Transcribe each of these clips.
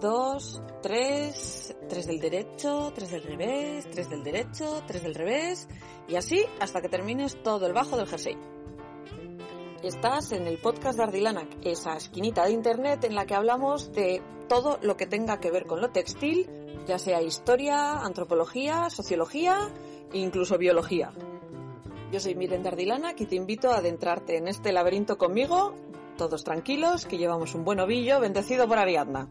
2, 3, 3 del derecho, 3 del revés, 3 del derecho, 3 del revés y así hasta que termines todo el bajo del jersey. Estás en el podcast de Ardilanac, esa esquinita de internet en la que hablamos de todo lo que tenga que ver con lo textil, ya sea historia, antropología, sociología e incluso biología. Yo soy Miren Dardilanac y te invito a adentrarte en este laberinto conmigo todos tranquilos, que llevamos un buen ovillo bendecido por Ariadna.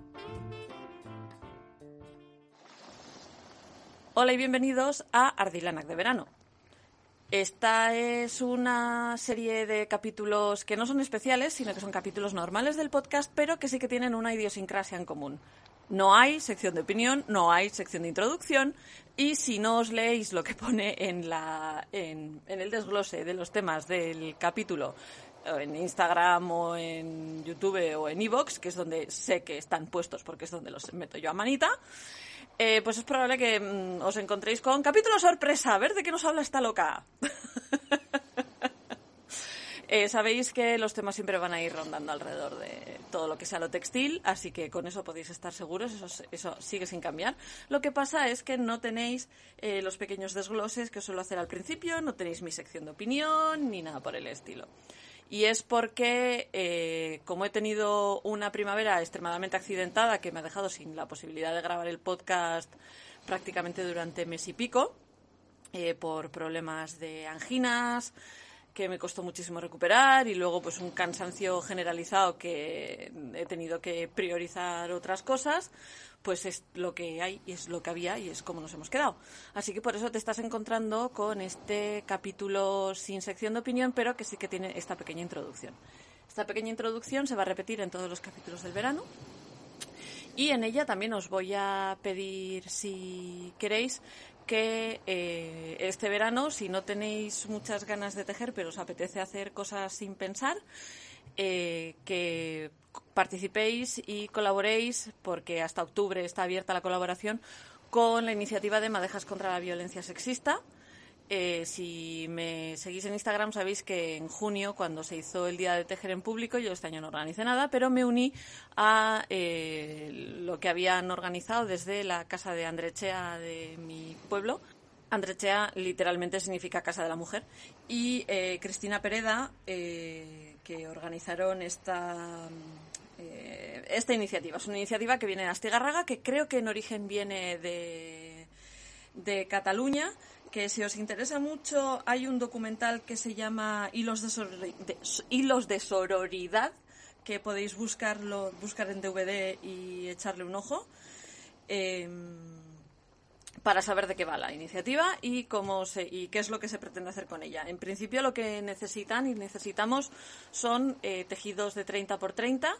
Hola y bienvenidos a Ardilanac de verano. Esta es una serie de capítulos que no son especiales, sino que son capítulos normales del podcast, pero que sí que tienen una idiosincrasia en común. No hay sección de opinión, no hay sección de introducción, y si no os leéis lo que pone en, la, en, el desglose de los temas del capítulo, en Instagram o en YouTube o en Evox, que es donde sé que están puestos porque es donde los meto yo a manita, eh, pues es probable que mm, os encontréis con capítulo sorpresa, a ver de qué nos habla esta loca. Eh, sabéis que los temas siempre van a ir rondando alrededor de todo lo que sea lo textil, así que con eso podéis estar seguros, eso, sigue sin cambiar. Lo que pasa es que no tenéis eh, los pequeños desgloses que os suelo hacer al principio, no tenéis mi sección de opinión ni nada por el estilo. Y es porque, eh, como he tenido una primavera extremadamente accidentada que me ha dejado sin la posibilidad de grabar el podcast prácticamente durante mes y pico, eh, por problemas de anginas, que me costó muchísimo recuperar y luego pues un cansancio generalizado que he tenido que priorizar otras cosas, pues es lo que hay y es lo que había y es como nos hemos quedado. Así que por eso te estás encontrando con este capítulo sin sección de opinión, pero que sí que tiene esta pequeña introducción. Esta pequeña introducción se va a repetir en todos los capítulos del verano. Y en ella también os voy a pedir, si queréis, que eh, este verano, si no tenéis muchas ganas de tejer, pero os apetece hacer cosas sin pensar, eh, que participéis y colaboréis, porque hasta octubre está abierta la colaboración, con la iniciativa de Madejas contra la Violencia Sexista. Eh, si me seguís en Instagram sabéis que en junio, cuando se hizo el Día de Tejer en Público, yo este año no organicé nada, pero me uní a eh, lo que habían organizado desde la casa de Andrechea de mi pueblo. Andrechea literalmente significa Casa de la Mujer. Y eh, Cristina Pereda, que organizaron esta, esta iniciativa. Es una iniciativa que viene de Astigarraga, que creo que en origen viene de, de Cataluña que si os interesa mucho hay un documental que se llama Hilos de, Hilos de Sororidad que podéis buscarlo, buscar en DVD y echarle un ojo em, para saber de qué va la iniciativa y cómo se, y qué es lo que se pretende hacer con ella. En principio lo que necesitan y necesitamos son eh, tejidos de 30 por 30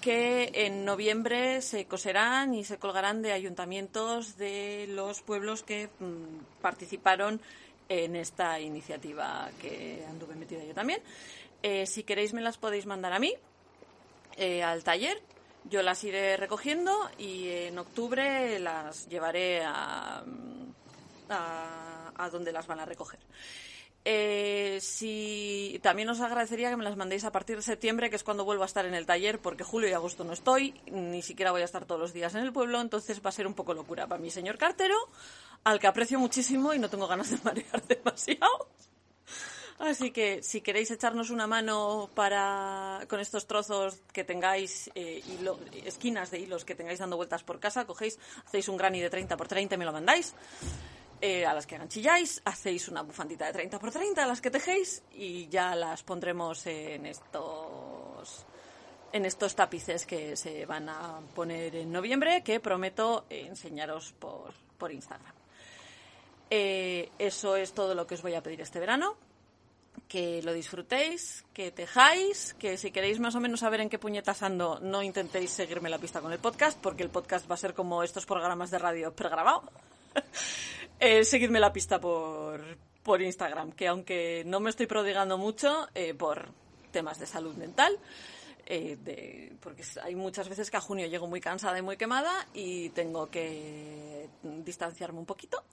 que en noviembre se coserán y se colgarán de ayuntamientos de los pueblos que mm, participaron en esta iniciativa que anduve metida yo también. Eh, si queréis me las podéis mandar a mí, eh, al taller. Yo las iré recogiendo y en octubre las llevaré a, a, donde las van a recoger. Eh, si también os agradecería que me las mandéis a partir de septiembre, que es cuando vuelvo a estar en el taller, porque julio y agosto no estoy, ni siquiera voy a estar todos los días en el pueblo, entonces va a ser un poco locura para mi señor cartero, al que aprecio muchísimo y no tengo ganas de marear demasiado. Así que si queréis echarnos una mano para con estos trozos que tengáis, eh, esquinas de hilos que tengáis dando vueltas por casa, cogéis, hacéis un granny de 30 por 30 y me lo mandáis. Eh, a las que ganchilláis, hacéis una bufandita de 30 por 30 a las que tejéis y ya las pondremos en estos en estos tapices que se van a poner en noviembre que prometo enseñaros por, por Instagram. Eh, eso es todo lo que os voy a pedir este verano. Que lo disfrutéis, que tejáis, que si queréis más o menos saber en qué puñetas ando, no intentéis seguirme la pista con el podcast, porque el podcast va a ser como estos programas de radio pregrabado. eh, seguidme la pista por, por Instagram, que aunque no me estoy prodigando mucho eh, por temas de salud mental, eh, de, porque hay muchas veces que a junio llego muy cansada y muy quemada y tengo que distanciarme un poquito.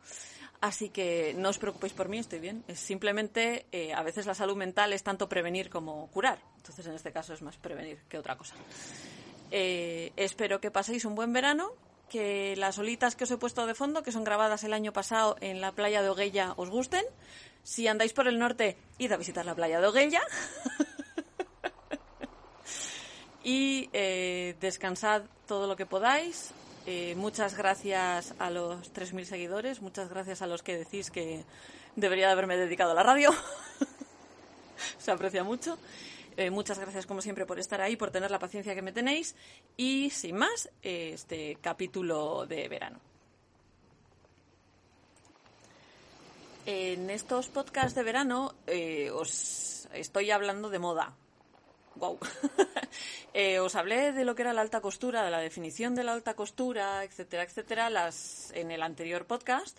Así que no os preocupéis por mí, estoy bien. Es simplemente, eh, a veces la salud mental es tanto prevenir como curar. Entonces, en este caso es más prevenir que otra cosa. Eh, espero que paséis un buen verano, que las olitas que os he puesto de fondo, que son grabadas el año pasado en la playa de Oguella, os gusten. Si andáis por el norte, id a visitar la playa de Oguella. y eh, descansad todo lo que podáis. Eh, muchas gracias a los 3.000 seguidores, muchas gracias a los que decís que debería de haberme dedicado a la radio. Se aprecia mucho. Eh, muchas gracias, como siempre, por estar ahí, por tener la paciencia que me tenéis. Y sin más, este capítulo de verano. En estos podcasts de verano eh, os estoy hablando de moda. Wow. eh, os hablé de lo que era la alta costura, de la definición de la alta costura, etcétera, etcétera, las, en el anterior podcast.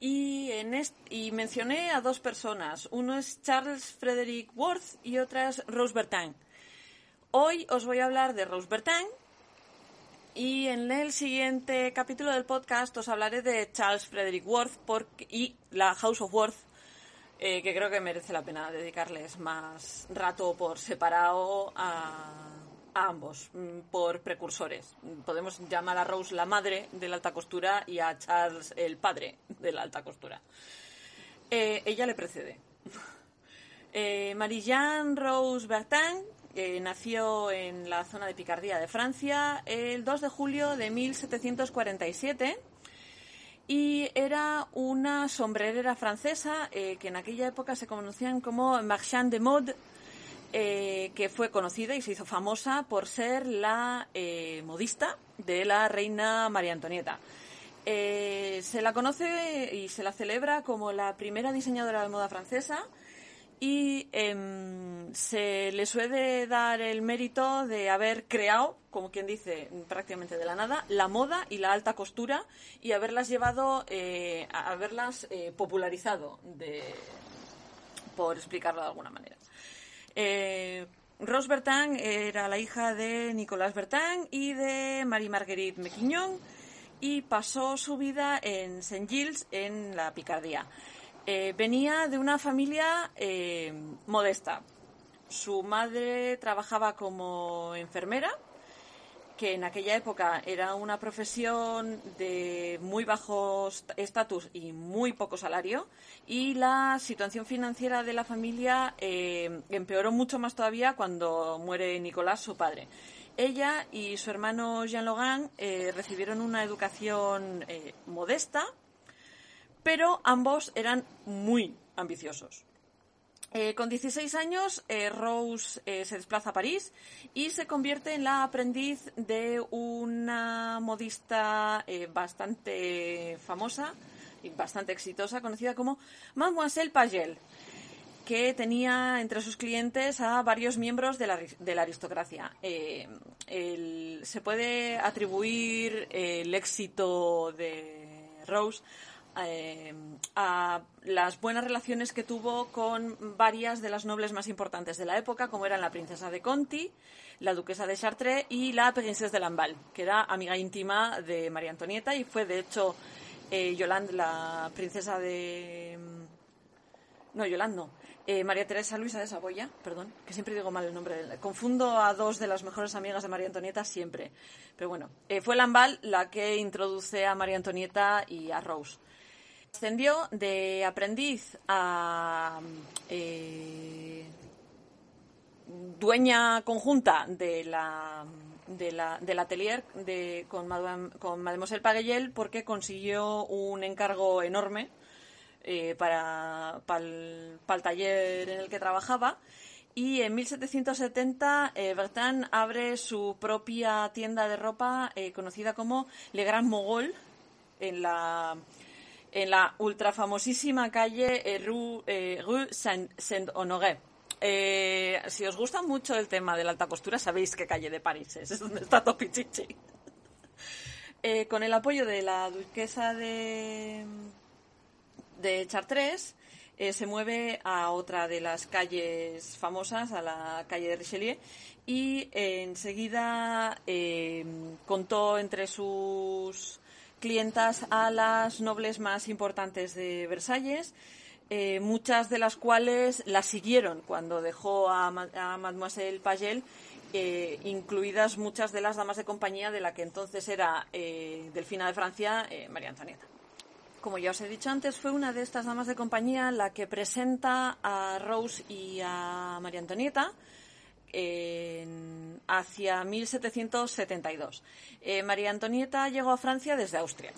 Y, en y mencioné a dos personas. Uno es Charles Frederick Worth y otra es Rose Bertin. Hoy os voy a hablar de Rose Bertin y en el siguiente capítulo del podcast os hablaré de Charles Frederick Worth porque, y la House of Worth, eh, que creo que merece la pena dedicarles más rato por separado a, a ambos, mm, por precursores. Podemos llamar a Rose la madre de la alta costura y a Charles el padre de la alta costura. Eh, ella le precede. Eh, Marie-Jeanne Rose Bertin nació en la zona de Picardía de Francia el 2 de julio de 1747 y era una sombrerera francesa eh, que en aquella época se conocían como marchand de mode, eh, que fue conocida y se hizo famosa por ser la eh, modista de la reina María Antonieta. Eh, se la conoce y se la celebra como la primera diseñadora de moda francesa y em, se le suele dar el mérito de haber creado, como quien dice, prácticamente de la nada, la moda y la alta costura y haberlas llevado, eh, haberlas eh, popularizado, por explicarlo de alguna manera. Eh, Rose Bertin era la hija de Nicolas Bertin y de Marie Marguerite Mequignon y pasó su vida en Saint-Gilles, en la Picardía. Eh, venía de una familia eh, modesta. Su madre trabajaba como enfermera, que en aquella época era una profesión de muy bajo estatus y muy poco salario, y la situación financiera de la familia eh, empeoró mucho más todavía cuando muere Nicolás, su padre. Ella y su hermano Jean Logan recibieron una educación modesta, pero ambos eran muy ambiciosos. Eh, con 16 años, eh, Rose eh, se desplaza a París y se convierte en la aprendiz de una modista bastante famosa y bastante exitosa, conocida como Mademoiselle Pagel, que tenía entre sus clientes a varios miembros de la, aristocracia. Se puede atribuir el éxito de Rose eh, a las buenas relaciones que tuvo con varias de las nobles más importantes de la época, como eran la princesa de Conti, la duquesa de Chartres y la princesa de Lamballe, que era amiga íntima de María Antonieta y fue, de hecho, eh, Yolande, la princesa de... No, Yolande no. Eh, María Teresa Luisa de Saboya, perdón, que siempre digo mal el nombre. Confundo a dos de las mejores amigas de María Antonieta siempre. Pero bueno, eh, fue Lamballe la que introduce a María Antonieta y a Rose. Ascendió de aprendiz a eh, dueña conjunta de la, de la, del atelier de, con, Mademoiselle Paguellel porque consiguió un encargo enorme eh, para, para, el, taller en el que trabajaba. Y en 1770 eh, abre su propia tienda de ropa eh, conocida como Le Grand Mogol en la, en la ultrafamosísima calle Rue, Rue Saint-Honoré. si os gusta mucho el tema de la alta costura, sabéis qué calle de París es, es donde está Topichichi. con el apoyo de la duquesa de, de Chartres, se mueve a otra de las calles famosas, a la calle de Richelieu, y enseguida contó entre sus clientas a las nobles más importantes de Versalles, eh, muchas de las cuales la siguieron cuando dejó a, Mademoiselle Pagel, eh, incluidas muchas de las damas de compañía de la que entonces era eh, Delfina de Francia, María Antonieta. Como ya os he dicho antes, fue una de estas damas de compañía la que presenta a Rose y a María Antonieta hacia 1772. Eh, María Antonieta llegó a Francia desde Austria.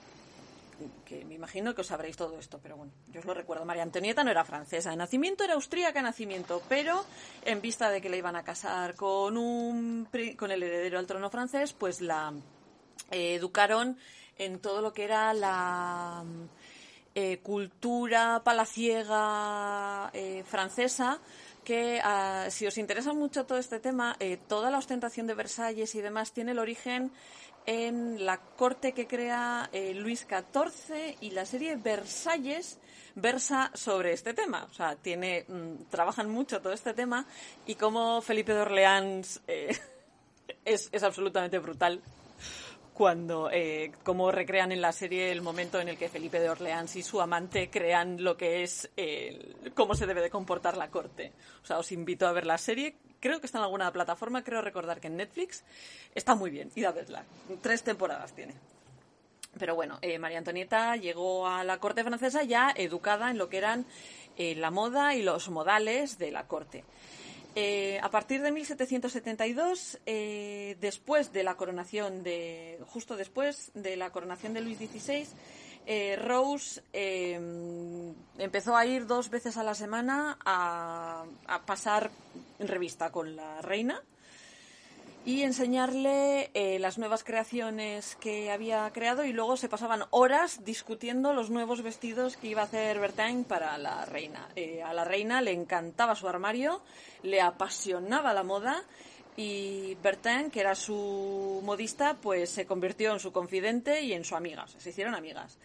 Que me imagino que os sabréis todo esto, pero bueno, yo os lo recuerdo. María Antonieta no era francesa de nacimiento, era austríaca de nacimiento, pero en vista de que le iban a casar con, un, con el heredero al trono francés, pues la eh, educaron en todo lo que era la eh, cultura palaciega francesa que ah, si os interesa mucho todo este tema, eh, toda la ostentación de Versalles y demás tiene el origen en la corte que crea eh, Luis XIV y la serie Versalles versa sobre este tema. O sea, tiene, mm, trabajan mucho todo este tema y como Felipe de Orleans eh, es, es absolutamente brutal cuando eh, como recrean en la serie el momento en el que Felipe de Orleans y su amante crean lo que es cómo se debe de comportar la corte. O sea, os invito a ver la serie. Creo que está en alguna plataforma, creo recordar que en Netflix. Está muy bien, id a verla. Tres temporadas tiene. Pero bueno, eh, María Antonieta llegó a la corte francesa ya educada en lo que eran eh, la moda y los modales de la corte. Eh, a partir de 1772, eh, después de la coronación de, justo después de la coronación de Luis XVI, eh, Rose empezó a ir dos veces a la semana a, a pasar en revista con la reina y enseñarle eh, las nuevas creaciones que había creado y luego se pasaban horas discutiendo los nuevos vestidos que iba a hacer Bertin para la reina. Eh, a la reina le encantaba su armario, le apasionaba la moda y Bertin, que era su modista, pues se convirtió en su confidente y en su amiga, se hicieron amigas.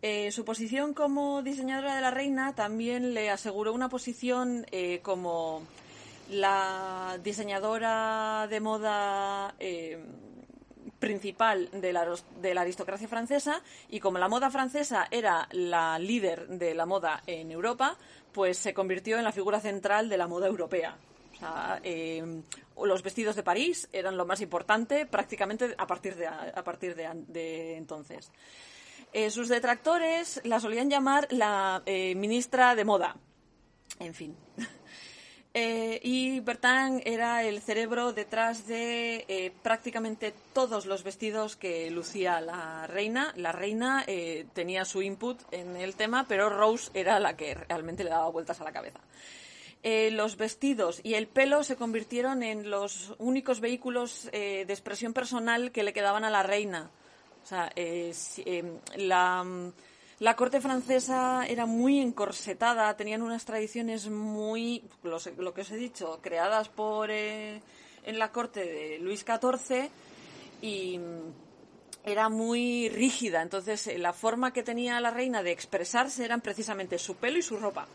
Eh, su posición como diseñadora de la reina también le aseguró una posición como la diseñadora de moda eh, principal de la, aristocracia francesa y como la moda francesa era la líder de la moda en Europa, pues se convirtió en la figura central de la moda europea. Eh, los vestidos de París eran lo más importante prácticamente a partir de, a partir de, entonces. Eh, sus detractores la solían llamar la ministra de moda. En fin. Eh, y Bertin era el cerebro detrás de eh, prácticamente todos los vestidos que lucía la reina. La reina eh, tenía su input en el tema, pero Rose era la que realmente le daba vueltas a la cabeza. los vestidos y el pelo se convirtieron en los únicos vehículos de expresión personal que le quedaban a la reina. O sea, la la corte francesa era muy encorsetada, tenían unas tradiciones muy, lo, que os he dicho, creadas por eh, en la corte de Luis XIV y era muy rígida. Entonces, eh, la forma que tenía la reina de expresarse eran precisamente su pelo y su ropa.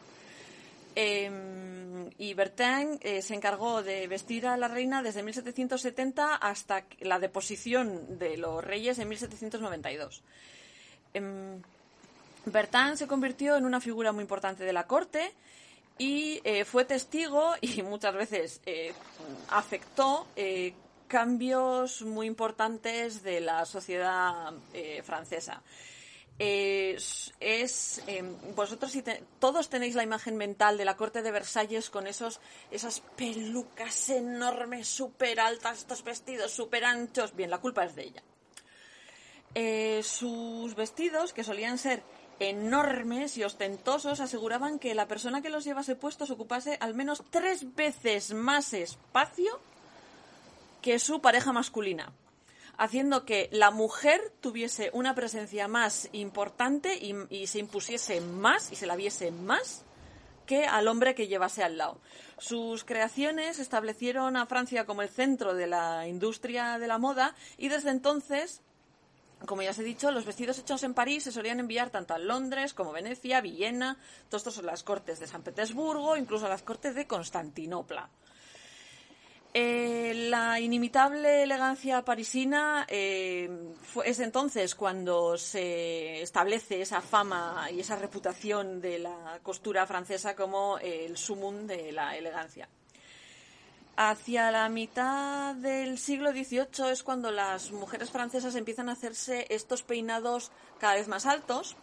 Em, y Bertin eh, se encargó de vestir a la reina desde 1770 hasta la deposición de los reyes en 1792. Bertin se convirtió en una figura muy importante de la corte y eh, fue testigo y muchas veces eh, afectó eh, cambios muy importantes de la sociedad francesa. Es, vosotros todos tenéis la imagen mental de la corte de Versalles con esos esas pelucas enormes, súper altas, estos vestidos súper anchos. Bien, la culpa es de ella. sus vestidos, que solían ser enormes y ostentosos aseguraban que la persona que los llevase puestos ocupase al menos tres veces más espacio que su pareja masculina. haciendo que la mujer tuviese una presencia más importante y, y se impusiese más y se la viese más que al hombre que llevase al lado. Sus creaciones establecieron a Francia como el centro de la industria de la moda y desde entonces como ya os he dicho, los vestidos hechos en París se solían enviar tanto a Londres como Venecia, Viena, todos estos son las cortes de San Petersburgo, incluso a las cortes de Constantinopla. Eh, la inimitable elegancia parisina eh, es entonces cuando se establece esa fama y esa reputación de la costura francesa como el sumum de la elegancia. Hacia la mitad del siglo XVIII es cuando las mujeres francesas empiezan a hacerse estos peinados cada vez más altos,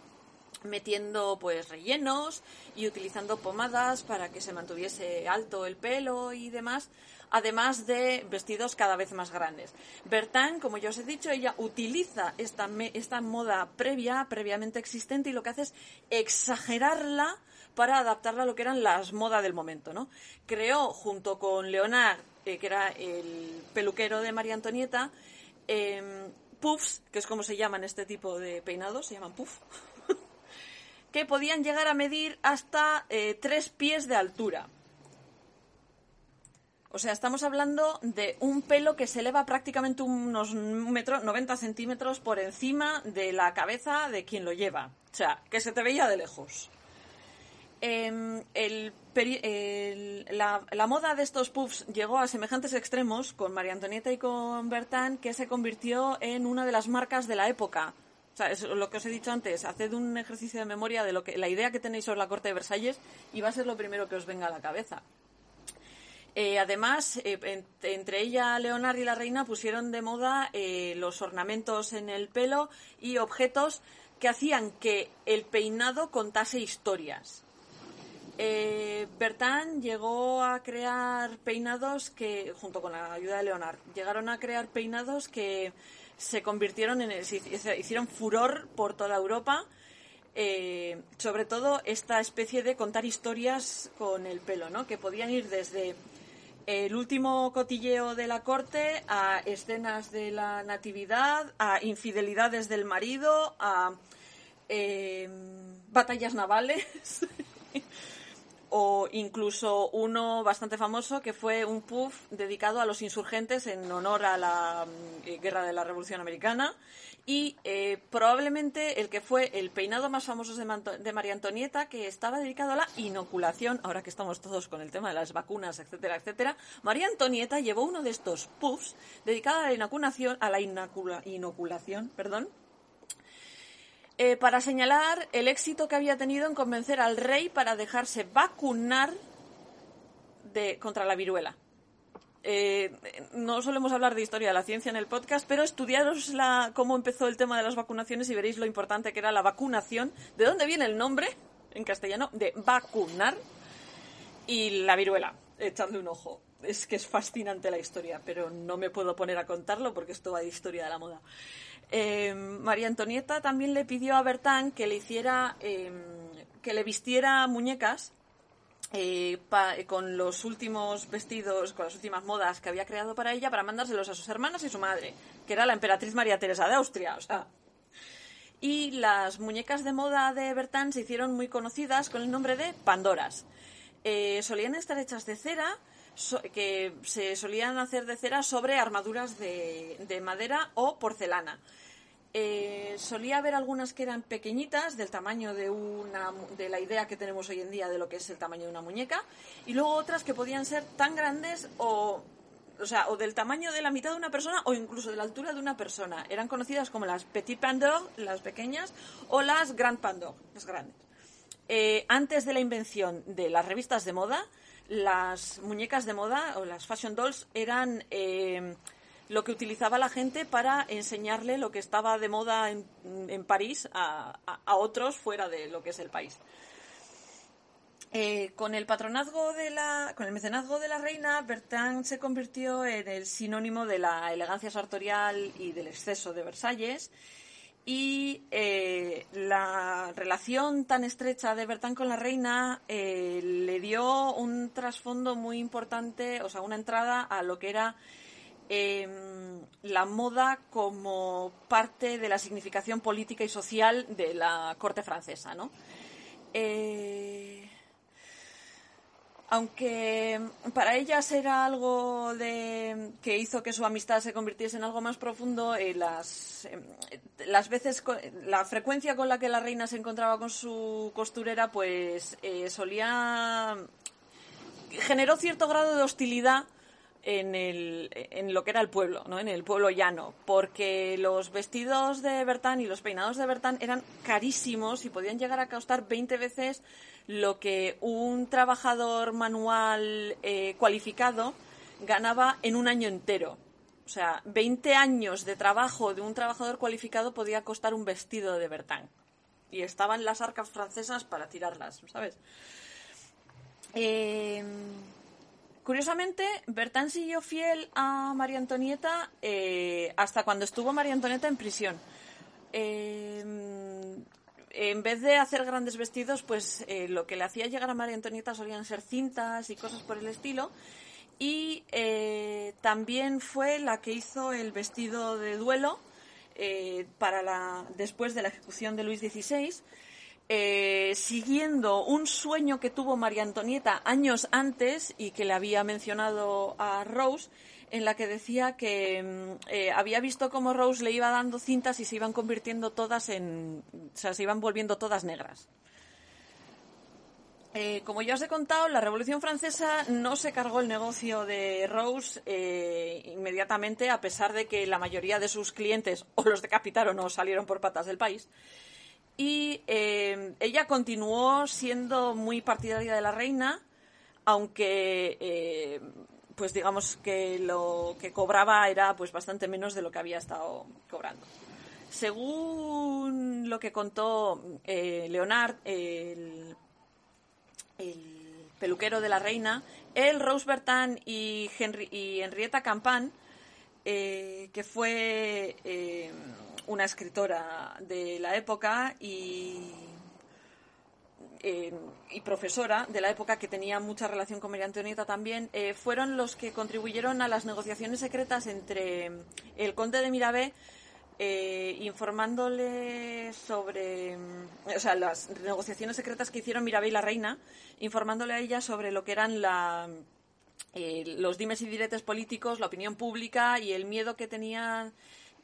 metiendo pues rellenos y utilizando pomadas para que se mantuviese alto el pelo y demás, además de vestidos cada vez más grandes. Bertin, como ya os he dicho, ella utiliza esta, esta moda previa, previamente existente, y lo que hace es exagerarla para adaptarla a lo que eran las modas del momento, ¿no? Creó, junto con Leonard, eh, que era el peluquero de María Antonieta, em, puffs, que es como se llaman este tipo de peinados, se llaman puff, que podían llegar a medir hasta eh, tres pies de altura. O sea, estamos hablando de un pelo que se eleva prácticamente unos metros, 90 centímetros por encima de la cabeza de quien lo lleva. O sea, que se te veía de lejos. Em, la, moda de estos puffs llegó a semejantes extremos con María Antonieta y con Bertán que se convirtió en una de las marcas de la época. O sea, es lo que os he dicho antes, haced un ejercicio de memoria de lo que la idea que tenéis sobre la corte de Versalles y va a ser lo primero que os venga a la cabeza. Eh, además, eh, entre ella, Leonard y la reina pusieron de moda eh, los ornamentos en el pelo y objetos que hacían que el peinado contase historias. Eh, Bertán llegó a crear peinados que, junto con la ayuda de Leonard, llegaron a crear peinados que se convirtieron en, se hicieron furor por toda Europa. Eh, sobre todo esta especie de contar historias con el pelo, ¿no? Que podían ir desde el último cotilleo de la corte a escenas de la natividad, a infidelidades del marido, a eh, batallas navales. o incluso uno bastante famoso que fue un puff dedicado a los insurgentes en honor a la mm, guerra de la Revolución Americana y eh, probablemente el que fue el peinado más famoso de, de, María Antonieta que estaba dedicado a la inoculación, ahora que estamos todos con el tema de las vacunas, etcétera, etcétera. María Antonieta llevó uno de estos puffs dedicado a la inoculación, a la inoculación, perdón, eh, para señalar el éxito que había tenido en convencer al rey para dejarse vacunar contra la viruela. Eh, no solemos hablar de historia de la ciencia en el podcast, pero estudiaros la, cómo empezó el tema de las vacunaciones y veréis lo importante que era la vacunación, de dónde viene el nombre, en castellano, de vacunar, y la viruela. Echadle un ojo. Es que es fascinante la historia, pero no me puedo poner a contarlo porque esto va de historia de la moda. Eh, María Antonieta también le pidió a Bertán que le hiciera, em, que le vistiera muñecas eh, con los últimos vestidos, con las últimas modas que había creado para ella, para mandárselos a sus hermanas y su madre, que era la emperatriz María Teresa de Austria. Y las muñecas de moda de Bertán se hicieron muy conocidas con el nombre de Pandoras. Eh, solían estar hechas de cera, que se solían hacer de cera sobre armaduras de madera o porcelana. Eh, solía haber algunas que eran pequeñitas, del tamaño de una de la idea que tenemos hoy en día de lo que es el tamaño de una muñeca, y luego otras que podían ser tan grandes o o sea, o del tamaño de la mitad de una persona o incluso de la altura de una persona. Eran conocidas como las Petit Pandor, las pequeñas, o las Grand Pandor, las grandes. Eh, antes de la invención de las revistas de moda, las muñecas de moda o las fashion dolls eran eh, lo que utilizaba la gente para enseñarle lo que estaba de moda en, París a, otros fuera de lo que es el país. Eh, con el patronazgo de la, con el mecenazgo de la reina, Bertrand se convirtió en el sinónimo de la elegancia sartorial y del exceso de Versalles. Y eh, la relación tan estrecha de Bertrand con la reina eh, le dio un trasfondo muy importante, o sea, una entrada a lo que era em, la moda como parte de la significación política y social de la corte francesa, ¿no? Eh, aunque para ellas era algo de que hizo que su amistad se convirtiese en algo más profundo, eh, las, eh, las veces, la frecuencia con la que la reina se encontraba con su costurera, pues eh, solía generó cierto grado de hostilidad en, el, en lo que era el pueblo, ¿no? en el pueblo llano, porque los vestidos de Bertán y los peinados de Bertán eran carísimos y podían llegar a costar 20 veces lo que un trabajador manual eh, cualificado ganaba en un año entero. O sea, 20 años de trabajo de un trabajador cualificado podía costar un vestido de Bertán. Y estaban las arcas francesas para tirarlas, ¿sabes? Eh, curiosamente, Bertán siguió fiel a María Antonieta eh, hasta cuando estuvo María Antonieta en prisión en vez de hacer grandes vestidos, pues eh, lo que le hacía llegar a María Antonieta solían ser cintas y cosas por el estilo. Y eh, también fue la que hizo el vestido de duelo eh, para después de la ejecución de Luis XVI, siguiendo un sueño que tuvo María Antonieta años antes y que le había mencionado a Rose, en la que decía que mm, eh, había visto cómo Rose le iba dando cintas y se iban convirtiendo todas en. O sea, se iban volviendo todas negras. Eh, como ya os he contado, la Revolución Francesa no se cargó el negocio de Rose eh, inmediatamente, a pesar de que la mayoría de sus clientes o los decapitaron o salieron por patas del país. Y ella continuó siendo muy partidaria de la reina, aunque pues digamos que lo que cobraba era pues bastante menos de lo que había estado cobrando. Según lo que contó eh, Leonard, el, peluquero de la reina, él, Rose Bertin y, y Henrietta Campan, eh, que fue eh, una escritora de la época y eh, y profesora de la época que tenía mucha relación con María Antonieta también, eh, fueron los que contribuyeron a las negociaciones secretas entre el conde de Mirabé eh, informándole sobre, o sea, las negociaciones secretas que hicieron Mirabé y la reina, informándole a ella sobre lo que eran la, los dimes y diretes políticos, la opinión pública y el miedo que tenían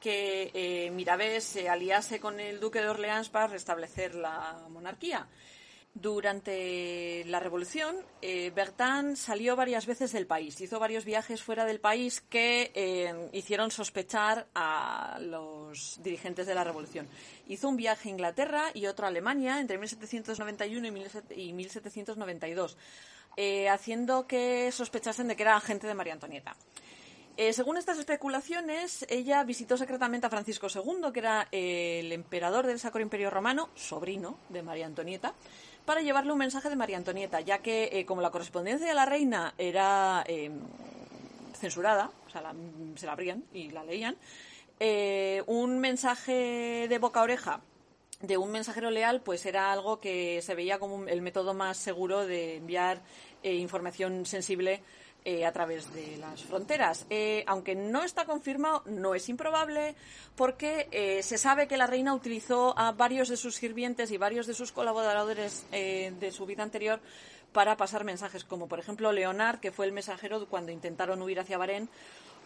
que Mirabé se aliase con el duque de Orleans para restablecer la monarquía. Durante la Revolución, eh, Bertin salió varias veces del país, hizo varios viajes fuera del país que eh, hicieron sospechar a los dirigentes de la Revolución. Hizo un viaje a Inglaterra y otro a Alemania entre 1791 y 1792, eh, haciendo que sospechasen de que era agente de María Antonieta. Según estas especulaciones, ella visitó secretamente a Francisco II, que era el emperador del Sacro Imperio Romano, sobrino de María Antonieta, para llevarle un mensaje de María Antonieta, ya que eh, como la correspondencia de la reina era em, censurada, o sea, se la abrían y la leían, eh, un mensaje de boca a oreja de un mensajero leal, pues era algo que se veía como el método más seguro de enviar eh, información sensible eh, a través de las fronteras. Eh, aunque no está confirmado, no es improbable, porque eh, se sabe que la reina utilizó a varios de sus sirvientes y varios de sus colaboradores de su vida anterior para pasar mensajes, como por ejemplo Leonard, que fue el mensajero cuando intentaron huir hacia Bahrein,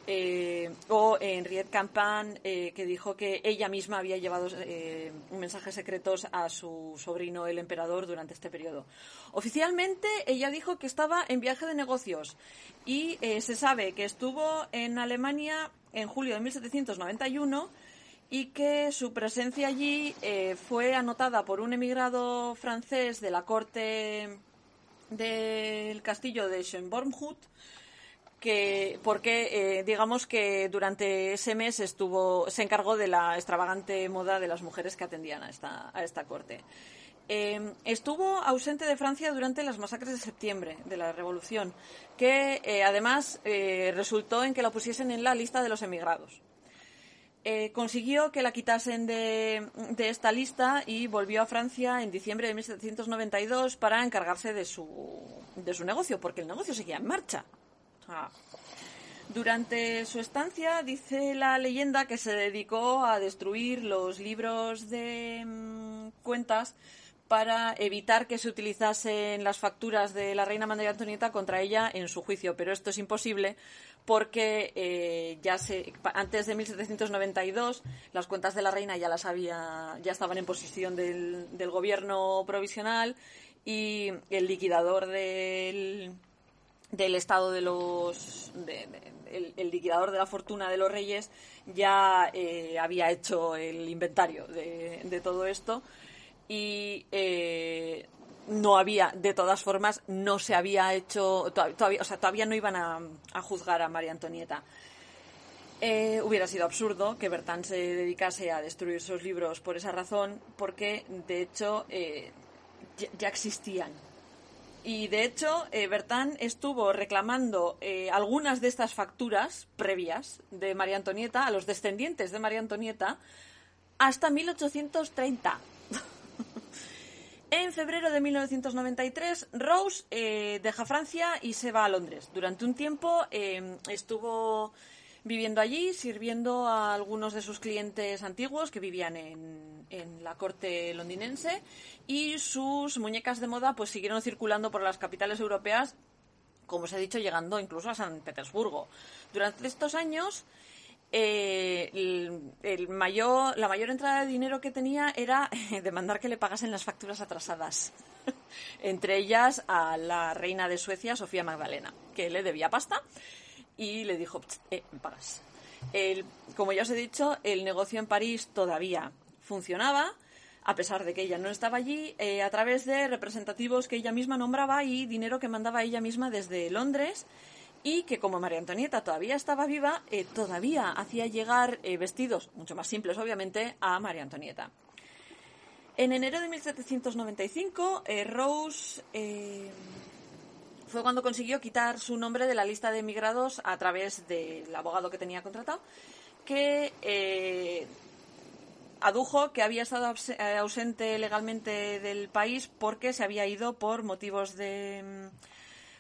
eh, o Henriette Campan, eh, que dijo que ella misma había llevado eh, mensajes secretos a su sobrino, el emperador, durante este periodo. Oficialmente, ella dijo que estaba en viaje de negocios y eh, se sabe que estuvo en Alemania en julio de 1791 y que su presencia allí fue anotada por un emigrado francés de la corte del castillo de Schönbornhut que porque eh, digamos que durante ese mes estuvo se encargó de la extravagante moda de las mujeres que atendían a esta a esta corte em, estuvo ausente de Francia durante las masacres de septiembre de la Revolución, que eh, además eh, resultó en que la pusiesen en la lista de los emigrados. consiguió que la quitasen de, de, esta lista y volvió a Francia en diciembre de 1792 para encargarse de su, de su negocio, porque el negocio seguía en marcha. Durante su estancia, dice la leyenda que se dedicó a destruir los libros de mm, cuentas para evitar que se utilizasen las facturas de la reina María Antonieta contra ella en su juicio. Pero esto es imposible porque eh, ya se, antes de 1792 las cuentas de la reina ya las había, ya estaban en posición del, del gobierno provisional y el liquidador del, del estado de los el, liquidador de la fortuna de los reyes ya eh, había hecho el inventario de, de todo esto y eh, no había, de todas formas, no se había hecho, todavía, o sea, todavía no iban a, juzgar a María Antonieta. Eh, hubiera sido absurdo que Bertán se dedicase a destruir sus libros por esa razón, porque de hecho ya, existían. Y de hecho, Bertán estuvo reclamando algunas de estas facturas previas de María Antonieta a los descendientes de María Antonieta hasta 1830. En febrero de 1993, Rose eh, deja Francia y se va a Londres. Durante un tiempo eh, estuvo viviendo allí, sirviendo a algunos de sus clientes antiguos que vivían en, en, la corte londinense y sus muñecas de moda pues siguieron circulando por las capitales europeas, como os he dicho, llegando incluso a San Petersburgo. Durante estos años eh, el, mayor, la mayor entrada de dinero que tenía era demandar que le pagasen las facturas atrasadas. Entre ellas a la reina de Suecia, Sofía Magdalena, que le debía pasta y le dijo, eh, pagas. como ya os he dicho, el negocio en París todavía funcionaba, a pesar de que ella no estaba allí, eh, a través de representativos que ella misma nombraba y dinero que mandaba ella misma desde Londres y que como María Antonieta todavía estaba viva, eh, todavía hacía llegar eh, vestidos, mucho más simples obviamente, a María Antonieta. En enero de 1795, eh, Rose fue cuando consiguió quitar su nombre de la lista de emigrados a través del abogado que tenía contratado, que adujo que había estado ausente legalmente del país porque se había ido por motivos de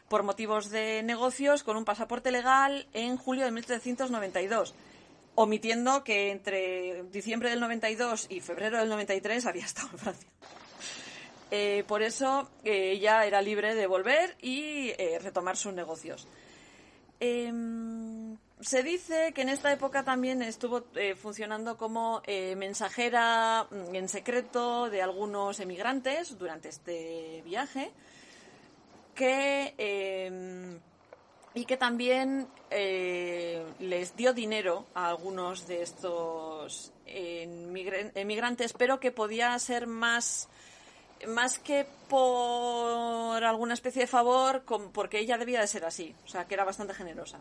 por motivos de negocios con un pasaporte legal en julio de 1792, omitiendo que entre diciembre del 92 y febrero del 93 había estado en Francia. Eh, por eso eh, ella era libre de volver y eh, retomar sus negocios. Em, se dice que en esta época también estuvo funcionando como mensajera mm, en secreto de algunos emigrantes durante este viaje que em, y que también eh, les dio dinero a algunos de estos emigrantes, pero que podía ser más más que por alguna especie de favor, porque ella debía de ser así, o sea, que era bastante generosa.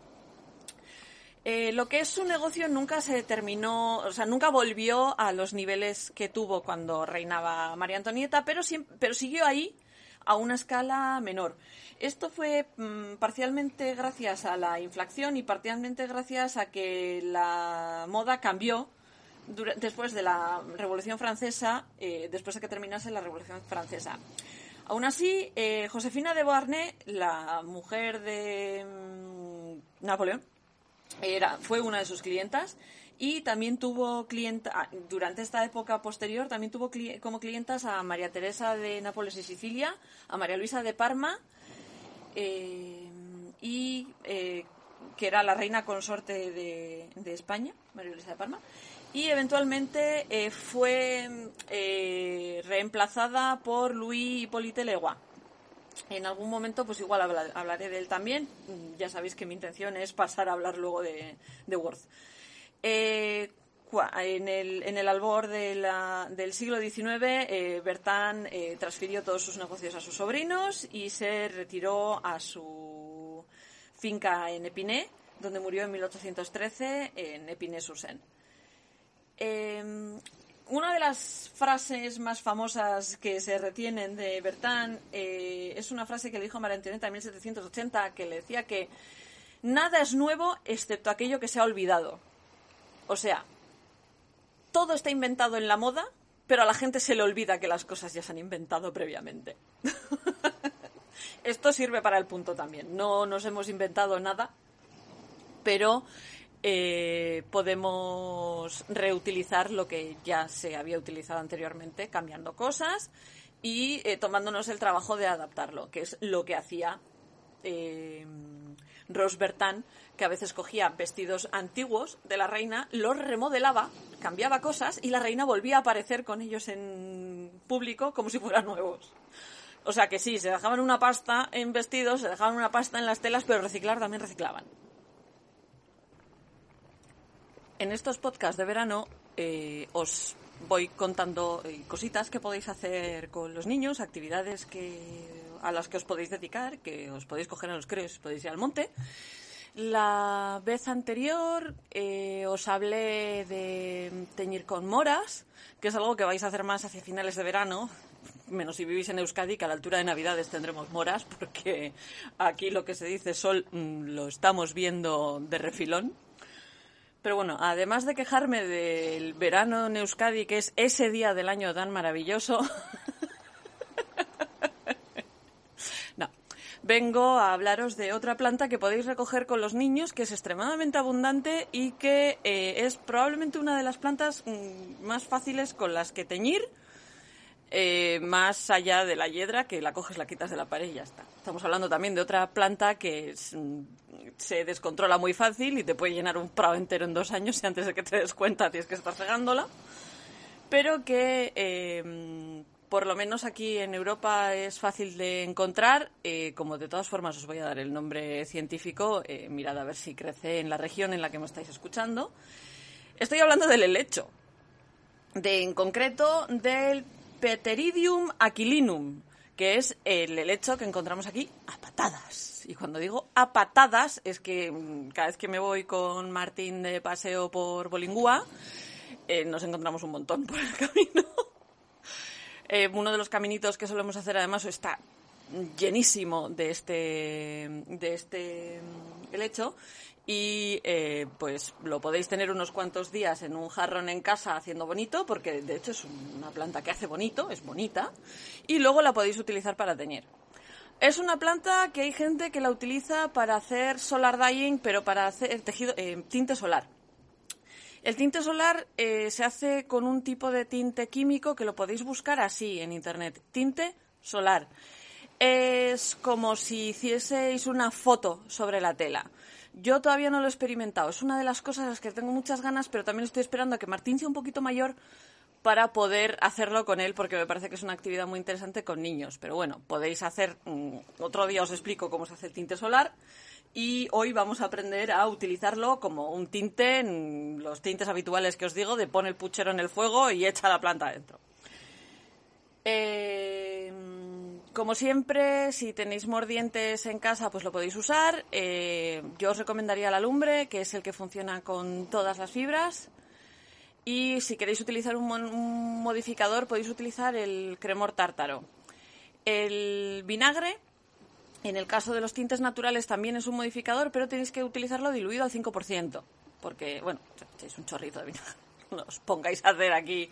Eh, lo que es su negocio nunca se terminó, o sea, nunca volvió a los niveles que tuvo cuando reinaba María Antonieta, pero, pero siguió ahí a una escala menor. Esto fue mm, parcialmente gracias a la inflación y parcialmente gracias a que la moda cambió después de la Revolución Francesa, eh, después de que terminase la Revolución Francesa. Aún así, eh, Josefina de Beauharnais, la mujer de mm, Napoleón, era, fue una de sus clientas y también tuvo clienta, ah, durante esta época posterior, también tuvo como clientas a María Teresa de Nápoles y Sicilia, a María Luisa de Parma, eh, y que era la reina consorte de, España, María Luisa de Parma, y eventualmente eh, fue reemplazada por Louis Hippolyte Leguá. En algún momento, pues igual hablaré de él también. Ya sabéis que mi intención es pasar a hablar luego de, de Worth. Eh, en el, albor del siglo XIX, eh, Bertán eh, transfirió todos sus negocios a sus sobrinos y se retiró a su finca en Epinay, donde murió en 1813 en Epinay-sur-Seine. una de las frases más famosas que se retienen de Bertán es una frase que le dijo María en 1780, que le decía que nada es nuevo excepto aquello que se ha olvidado. O sea, todo está inventado en la moda, pero a la gente se le olvida que las cosas ya se han inventado previamente. Esto sirve para el punto también. No nos hemos inventado nada, pero eh, podemos reutilizar lo que ya se había utilizado anteriormente, cambiando cosas y eh, tomándonos el trabajo de adaptarlo, que es lo que hacía eh, Rose que a veces cogía vestidos antiguos de la reina, los remodelaba, cambiaba cosas y la reina volvía a aparecer con ellos en público como si fueran nuevos. O sea que sí, se dejaban una pasta en vestidos, se dejaban una pasta en las telas, pero reciclar también reciclaban. En estos podcasts de verano eh, os voy contando eh, cositas que podéis hacer con los niños, actividades que a las que os podéis dedicar, que os podéis coger a los creos, podéis ir al monte. La vez anterior eh, os hablé de teñir con moras, que es algo que vais a hacer más hacia finales de verano, menos si vivís en Euskadi, que a la altura de Navidades tendremos moras, porque aquí lo que se dice sol mm, lo estamos viendo de refilón. Pero bueno, además de quejarme del verano en Euskadi, que es ese día del año tan maravilloso, vengo a hablaros de otra planta que podéis recoger con los niños, que es extremadamente abundante y que eh, es probablemente una de las plantas mm, más fáciles con las que teñir, eh, más allá de la hiedra, que la coges, la quitas de la pared y ya está. Estamos hablando también de otra planta que mm, se descontrola muy fácil y te puede llenar un prado entero en dos años y antes de que te des cuenta tienes que estar regándola, pero que... Eh, por lo menos aquí en Europa es fácil de encontrar. Eh, como de todas formas os voy a dar el nombre científico, mirad a ver si crece en la región en la que me estáis escuchando. Estoy hablando del helecho, de, en concreto del Peteridium aquilinum, que es el helecho que encontramos aquí a patadas. Y cuando digo a patadas es que mm, cada vez que me voy con Martín de paseo por Bolingúa, eh, nos encontramos un montón por el camino. Eh, uno de los caminitos que solemos hacer además está llenísimo de este, de este mm, helecho y eh, pues lo podéis tener unos cuantos días en un jarrón en casa haciendo bonito, porque de hecho es una planta que hace bonito, es bonita, y luego la podéis utilizar para teñir. Es una planta que hay gente que la utiliza para hacer solar dyeing, pero para hacer tejido, eh, tinte solar. El tinte solar eh, se hace con un tipo de tinte químico que lo podéis buscar así en internet. Tinte solar. Es como si hicieseis una foto sobre la tela. Yo todavía no lo he experimentado. Es una de las cosas a las que tengo muchas ganas, pero también estoy esperando a que Martín sea un poquito mayor para poder hacerlo con él, porque me parece que es una actividad muy interesante con niños. Pero bueno, podéis hacer. Mm, otro día os explico cómo se hace el tinte solar y hoy vamos a aprender a utilizarlo como un tinte, en los tintes habituales que os digo, de pone el puchero en el fuego y echa la planta adentro. Eh, como siempre, si tenéis mordientes en casa, pues lo podéis usar. Eh, yo os recomendaría la lumbre, que es el que funciona con todas las fibras. Y si queréis utilizar un, modificador, podéis utilizar el cremor tártaro. El vinagre en el caso de los tintes naturales también es un modificador, pero tenéis que utilizarlo diluido al 5%, porque, bueno, es un chorrito de vinagre. Os pongáis a hacer aquí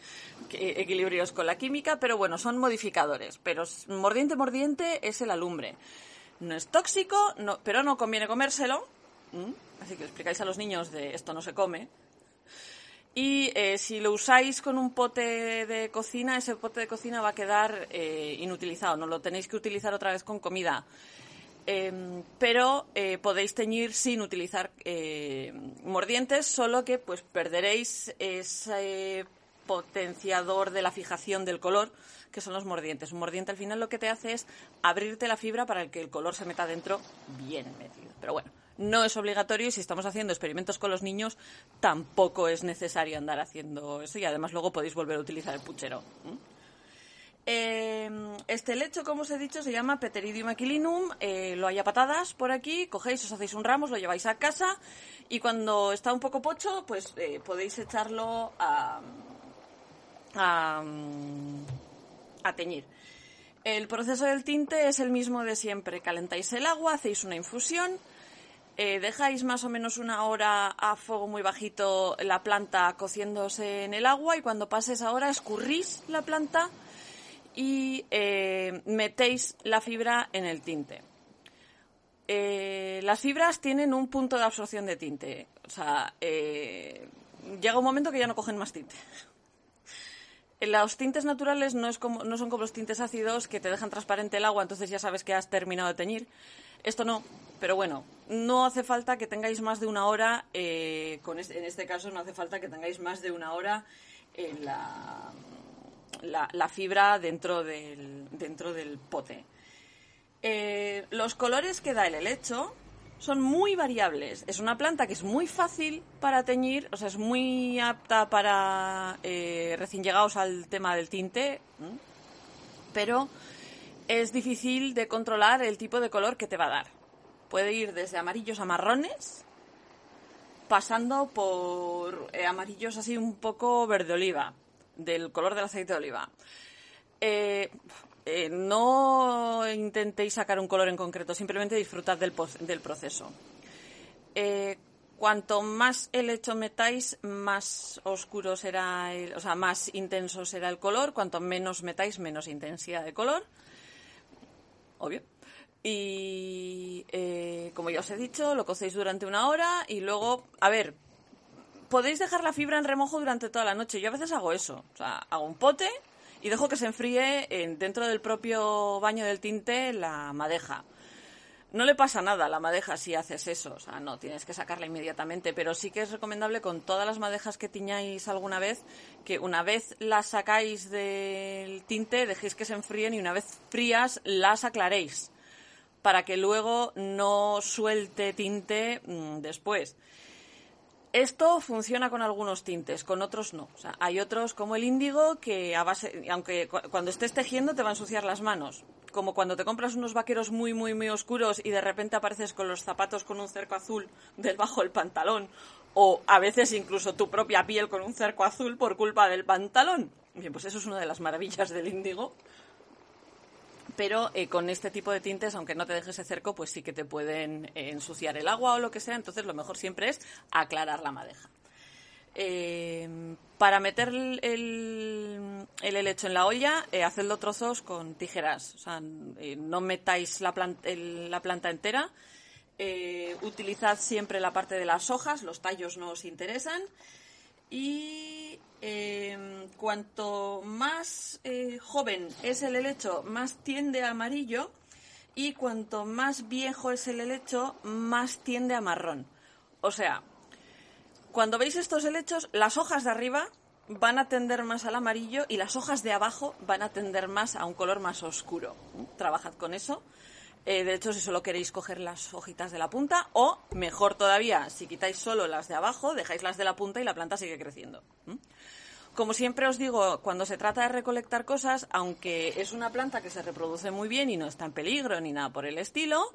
equilibrios con la química, pero bueno, son modificadores. Pero mordiente, mordiente es el alumbre. No es tóxico, no, pero no conviene comérselo. Así que explicáis a los niños de esto no se come. Y eh, si lo usáis con un pote de cocina, ese pote de cocina va a quedar eh, inutilizado. No lo tenéis que utilizar otra vez con comida Em, pero eh, podéis teñir sin utilizar eh, mordientes, solo que pues perderéis ese potenciador de la fijación del color, que son los mordientes. Un mordiente al final lo que te hace es abrirte la fibra para que el color se meta dentro bien metido. Pero bueno, no es obligatorio y si estamos haciendo experimentos con los niños tampoco es necesario andar haciendo eso y además luego podéis volver a utilizar el puchero. Eh, este lecho, como os he dicho, se llama Peteridium aquilinum. Eh, lo hay a patadas por aquí. Cogéis, os hacéis un ramo, lo lleváis a casa y cuando está un poco pocho, pues eh, podéis echarlo a, a, a teñir. El proceso del tinte es el mismo de siempre. Calentáis el agua, hacéis una infusión, eh, dejáis más o menos una hora a fuego muy bajito la planta cociéndose en el agua y cuando pase esa hora escurrís la planta y eh, metéis la fibra en el tinte. eh, las fibras tienen un punto de absorción de tinte. O sea, eh, llega un momento que ya no cogen más tinte. Los tintes naturales no, es como, no son como los tintes ácidos que te dejan transparente el agua, entonces ya sabes que has terminado de teñir. Esto no, pero bueno, no hace falta que tengáis más de una hora, con en este caso no hace falta que tengáis más de una hora en la, fibra dentro del, dentro del pote. Eh, los colores que da el helecho son muy variables. Es una planta que es muy fácil para teñir, o sea, es muy apta para eh, recién llegados al tema del tinte, pero es difícil de controlar el tipo de color que te va a dar. Puede ir desde amarillos a marrones, pasando por eh, amarillos así un poco verde oliva, del color del aceite de oliva. Eh, eh, no intentéis sacar un color en concreto, simplemente disfrutad del, proceso. Eh, cuanto más el hecho metáis, más oscuro será, el, o sea, más intenso será el color. Cuanto menos metáis, menos intensidad de color. Obvio. Y como ya os he dicho, lo cocéis durante una hora y luego, a ver, podéis dejar la fibra en remojo durante toda la noche. Yo a veces hago eso. O sea, hago un pote, y dejo que se enfríe dentro del propio baño del tinte la madeja. No le pasa nada a la madeja si haces eso, o sea, no tienes que sacarla inmediatamente, pero sí que es recomendable con todas las madejas que tiñáis alguna vez, que una vez las sacáis del tinte, dejéis que se enfríen y una vez frías las aclaréis, para que luego no suelte tinte mm, después. Esto funciona con algunos tintes, con otros no. Hay otros como el índigo que a base, aunque cuando estés tejiendo te va a ensuciar las manos. Como cuando te compras unos vaqueros muy, muy, muy oscuros y de repente apareces con los zapatos con un cerco azul debajo del pantalón. O a veces incluso tu propia piel con un cerco azul por culpa del pantalón. Bien, pues eso es una de las maravillas del índigo pero eh, con este tipo de tintes, aunque no te dejes ese cerco, pues sí que te pueden eh, ensuciar el agua o lo que sea, entonces lo mejor siempre es aclarar la madeja. Eh, para meter el, el, helecho en la olla, hacedlo trozos con tijeras, o sea, no metáis la, la planta entera, utilizad siempre la parte de las hojas, los tallos no os interesan, y Em, cuanto más eh, joven es el helecho, más tiende a amarillo y cuanto más viejo es el helecho, más tiende a marrón. O sea, cuando veis estos helechos, las hojas de arriba van a tender más al amarillo y las hojas de abajo van a tender más a un color más oscuro. Trabajad con eso eh, de hecho, si solo queréis coger las hojitas de la punta, o mejor todavía, si quitáis solo las de abajo, dejáis las de la punta y la planta sigue creciendo. Como siempre os digo, cuando se trata de recolectar cosas, aunque es una planta que se reproduce muy bien y no está en peligro ni nada por el estilo,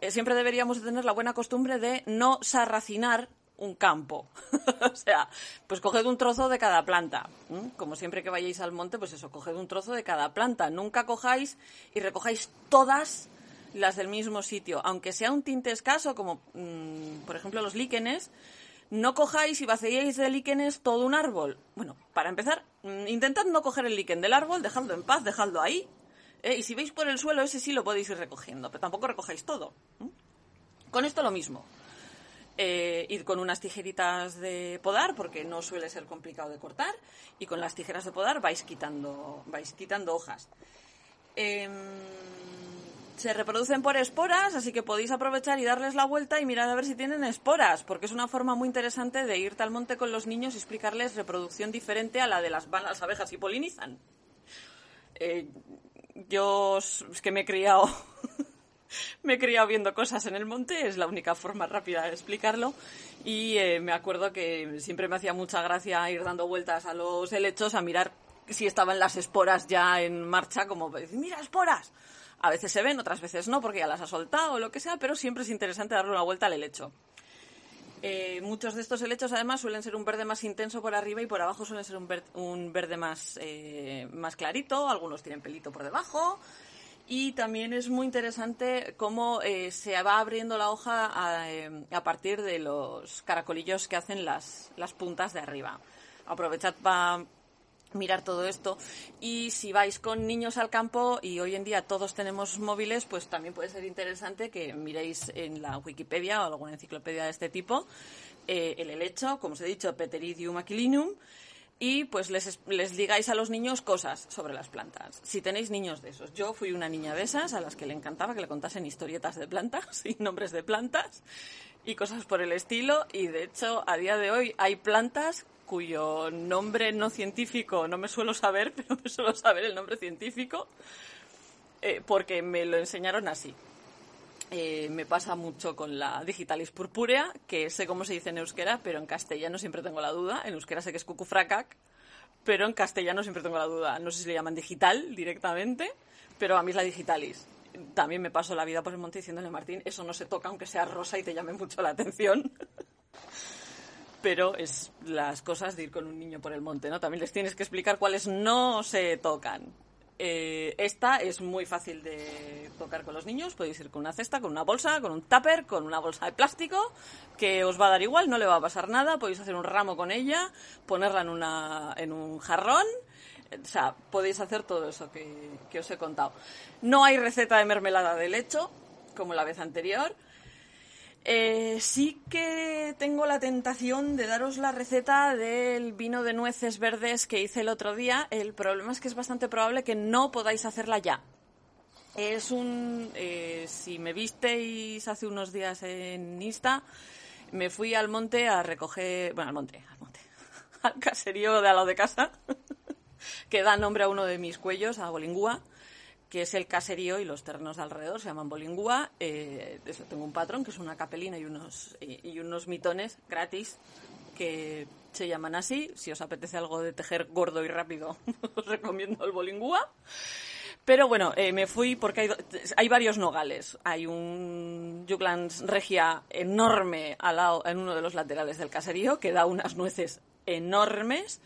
eh, siempre deberíamos tener la buena costumbre de no sarracinar un campo. o sea, pues coged un trozo de cada planta. Como siempre que vayáis al monte, pues eso, coged un trozo de cada planta. Nunca cojáis y recojáis todas las del mismo sitio. Aunque sea un tinte escaso, como mm, por ejemplo los líquenes, no cojáis y vaciéis de líquenes todo un árbol. Bueno, para empezar, mm, intentad no coger el líquen del árbol, dejadlo en paz, dejadlo ahí. ¿eh? y si veis por el suelo, ese sí lo podéis ir recogiendo, pero tampoco recojáis todo. Con esto lo mismo. Eh, id con unas tijeritas de podar, porque no suele ser complicado de cortar, y con las tijeras de podar vais quitando, vais quitando hojas. Em, se reproducen por esporas, así que podéis aprovechar y darles la vuelta y mirar a ver si tienen esporas, porque es una forma muy interesante de irte al monte con los niños y explicarles reproducción diferente a la de las, abejas y polinizan. Eh, yo es que me he criado me viendo cosas en el monte, es la única forma rápida de explicarlo. Y eh, me acuerdo que siempre me hacía mucha gracia ir dando vueltas a los helechos a mirar si estaban las esporas ya en marcha, como decir, mira, esporas. A veces se ven, otras veces no, porque ya las ha soltado o lo que sea, pero siempre es interesante darle una vuelta al helecho. Eh, muchos de estos helechos, además, suelen ser un verde más intenso por arriba y por abajo suelen ser un, verde más, eh, más clarito. Algunos tienen pelito por debajo. Y también es muy interesante cómo eh, se va abriendo la hoja a, partir de los caracolillos que hacen las, las puntas de arriba. Aprovechad para mirar todo esto. Y si vais con niños al campo y hoy en día todos tenemos móviles, pues también puede ser interesante que miréis en la Wikipedia o alguna enciclopedia de este tipo eh, el helecho, como os he dicho, Peteridium aquilinum, y pues les, les digáis a los niños cosas sobre las plantas. Si tenéis niños de esos. Yo fui una niña de esas a las que le encantaba que le contasen historietas de plantas y nombres de plantas y cosas por el estilo. Y de hecho, a día de hoy hay plantas cuyo nombre no científico no me suelo saber, pero me suelo saber el nombre científico eh, porque me lo enseñaron así. Eh, me pasa mucho con la digitalis purpúrea, que sé cómo se dice en euskera, pero en castellano siempre tengo la duda. En euskera sé que es cucufracac, pero en castellano siempre tengo la duda. No sé si le llaman digital directamente, pero a mí es la digitalis. También me paso la vida por el monte diciéndole, Martín, eso no se toca aunque sea rosa y te llame mucho la atención. pero es las cosas de ir con un niño por el monte, ¿no? También les tienes que explicar cuáles no se tocan. Eh, esta es muy fácil de tocar con los niños. Podéis ir con una cesta, con una bolsa, con un tupper, con una bolsa de plástico, que os va a dar igual, no le va a pasar nada. Podéis hacer un ramo con ella, ponerla en, una, en un jarrón. O sea, podéis hacer todo eso que, que os he contado. No hay receta de mermelada de lecho, como la vez anterior. Eh, sí que tengo la tentación de daros la receta del vino de nueces verdes que hice el otro día. El problema es que es bastante probable que no podáis hacerla ya. Es un... Eh, si me visteis hace unos días en Insta, me fui al monte a recoger... Bueno, al monte, al monte. Al caserío de al lado de casa, que da nombre a uno de mis cuellos, a Bolingúa que es el caserío y los terrenos de alrededor, se llaman Bolingúa. Eh, tengo un patrón que es una capelina y unos, y, unos mitones gratis que se llaman así. Si os apetece algo de tejer gordo y rápido, os recomiendo el Bolingúa. Pero bueno, eh, me fui porque hay, hay, varios nogales. Hay un Juglands regia enorme al lado, en uno de los laterales del caserío que da unas nueces enormes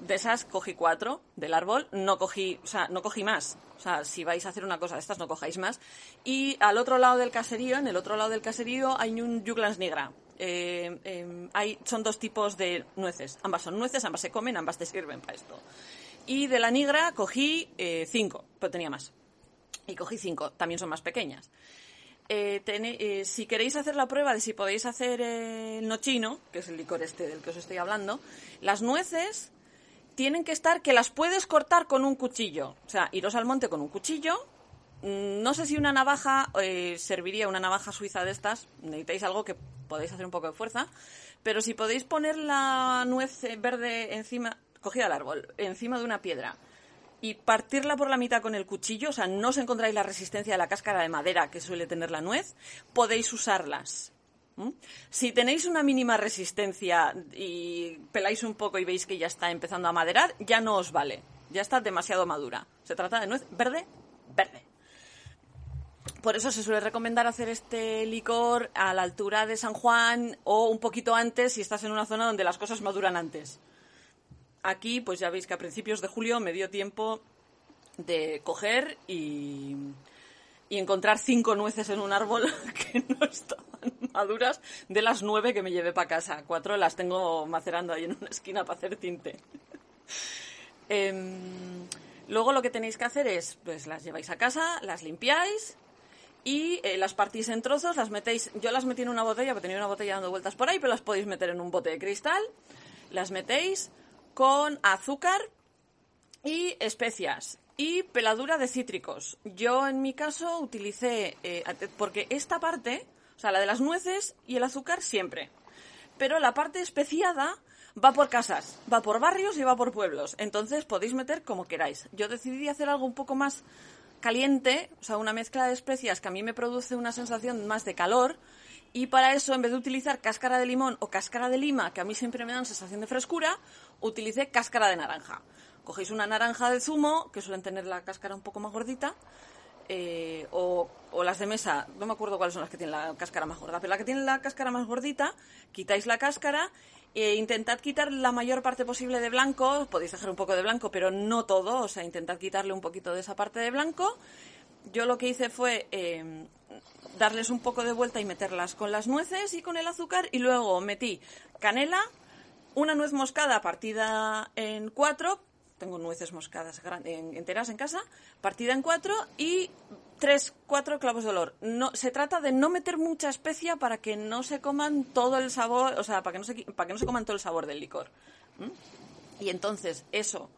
de esas cogí cuatro del árbol, no cogí, o sea, no cogí más. O sea, si vais a hacer una cosa de estas, no cojáis más. Y al otro lado del caserío, en el otro lado del caserío, hay un Juglans nigra. Eh, em, hay, son dos tipos de nueces. Ambas son nueces, ambas se comen, ambas te sirven para esto. Y de la nigra cogí eh, cinco, pero tenía más. Y cogí cinco, también son más pequeñas. Eh, si queréis hacer la prueba de si podéis hacer el nochino, que es el licor este del que os estoy hablando, las nueces tienen que estar que las puedes cortar con un cuchillo. O sea, iros al monte con un cuchillo. Mm, no sé si una navaja eh, serviría, una navaja suiza de estas. Necesitáis algo que podéis hacer un poco de fuerza. Pero si podéis poner la nuez verde encima, cogida al árbol, encima de una piedra y partirla por la mitad con el cuchillo, o sea, no os encontráis la resistencia de la cáscara de madera que suele tener la nuez, podéis usarlas. ¿Mm? Si tenéis una mínima resistencia y peláis un poco y veis que ya está empezando a maderar, ya no os vale. Ya está demasiado madura. Se trata de nuez verde, verde. Por eso se suele recomendar hacer este licor a la altura de San Juan o un poquito antes si estás en una zona donde las cosas maduran antes. Aquí, pues ya veis que a principios de julio me dio tiempo de coger y, y encontrar cinco nueces en un árbol que no estaban de las nueve que me llevé para casa. Cuatro las tengo macerando ahí en una esquina para hacer tinte. Em, luego lo que tenéis que hacer es, pues las lleváis a casa, las limpiáis y eh, las partís en trozos, las metéis, yo las metí en una botella, porque tenía una botella dando vueltas por ahí, pero las podéis meter en un bote de cristal, las metéis con azúcar y especias y peladura de cítricos. Yo en mi caso utilicé, eh, porque esta parte, o sea, la de las nueces y el azúcar siempre, pero la parte especiada va por casas, va por barrios y va por pueblos. Entonces podéis meter como queráis. Yo decidí hacer algo un poco más caliente, o sea, una mezcla de especias que a mí me produce una sensación más de calor. Y para eso, en vez de utilizar cáscara de limón o cáscara de lima, que a mí siempre me dan sensación de frescura, utilicé cáscara de naranja cogéis una naranja de zumo, que suelen tener la cáscara un poco más gordita, eh, o, las de mesa, no me acuerdo cuáles son las que tienen la cáscara más gorda, pero la que tiene la cáscara más gordita, quitáis la cáscara e intentad quitar la mayor parte posible de blanco, podéis dejar un poco de blanco, pero no todo, o sea, intentad quitarle un poquito de esa parte de blanco. Yo lo que hice fue eh, darles un poco de vuelta y meterlas con las nueces y con el azúcar, y luego metí canela, una nuez moscada partida en cuatro, tengo nueces moscadas enteras en casa, partida en cuatro y tres, cuatro clavos de olor. No, se trata de no meter mucha especia para que no se coman todo el sabor, o sea, para que no se, para que no se coman todo el sabor del licor. Y entonces eso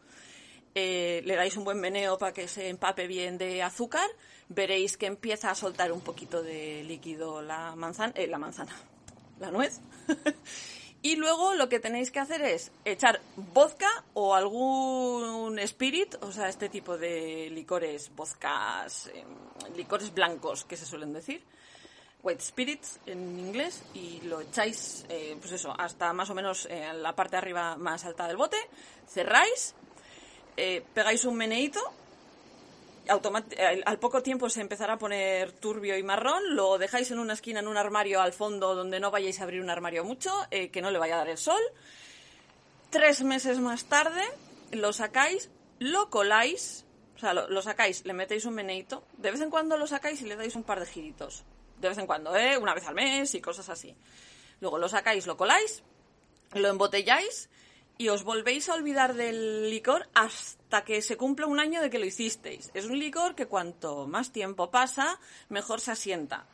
eh, le dais un buen meneo para que se empape bien de azúcar, veréis que empieza a soltar un poquito de líquido la manzana, eh, la manzana, la nuez. y luego lo que tenéis que hacer es echar vodka o algún spirit, o sea, este tipo de licores, vodkas, em, licores blancos que se suelen decir white spirits en inglés y lo echáis eh, pues eso hasta más o menos en la parte de arriba más alta del bote cerráis eh, pegáis un meneito, al poco tiempo se empezará a poner turbio y marrón, lo dejáis en una esquina, en un armario al fondo donde no vayáis a abrir un armario mucho, eh, que no le vaya a dar el sol. Tres meses más tarde lo sacáis, lo coláis, o sea, lo, sacáis, le metéis un meneito, de vez en cuando lo sacáis y le dais un par de giritos. De vez en cuando, ¿eh? Una vez al mes y cosas así. Luego lo sacáis, lo coláis, lo embotelláis y os volvéis a olvidar del licor hasta que se cumpla un año de que lo hicisteis. Es un licor que cuanto más tiempo pasa, mejor se asienta.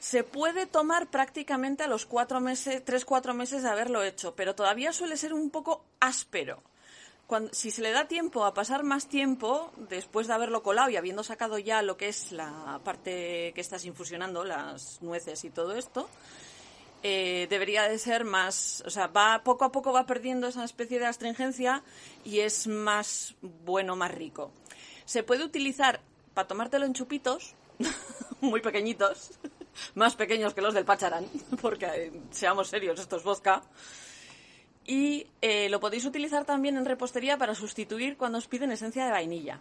Se puede tomar prácticamente a los cuatro meses, tres, cuatro meses de haberlo hecho, pero todavía suele ser un poco áspero. Si se le da tiempo a pasar más tiempo, después de haberlo colado y habiendo sacado ya lo que es la parte que estás infusionando, las nueces y todo esto, eh, debería de ser más, o sea, va poco a poco va perdiendo esa especie de astringencia y es más bueno, más rico. Se puede utilizar para tomártelo en chupitos, muy pequeñitos, más pequeños que los del Pacharán, porque eh, seamos serios, esto es vodka. Y eh, lo podéis utilizar también en repostería para sustituir cuando os piden esencia de vainilla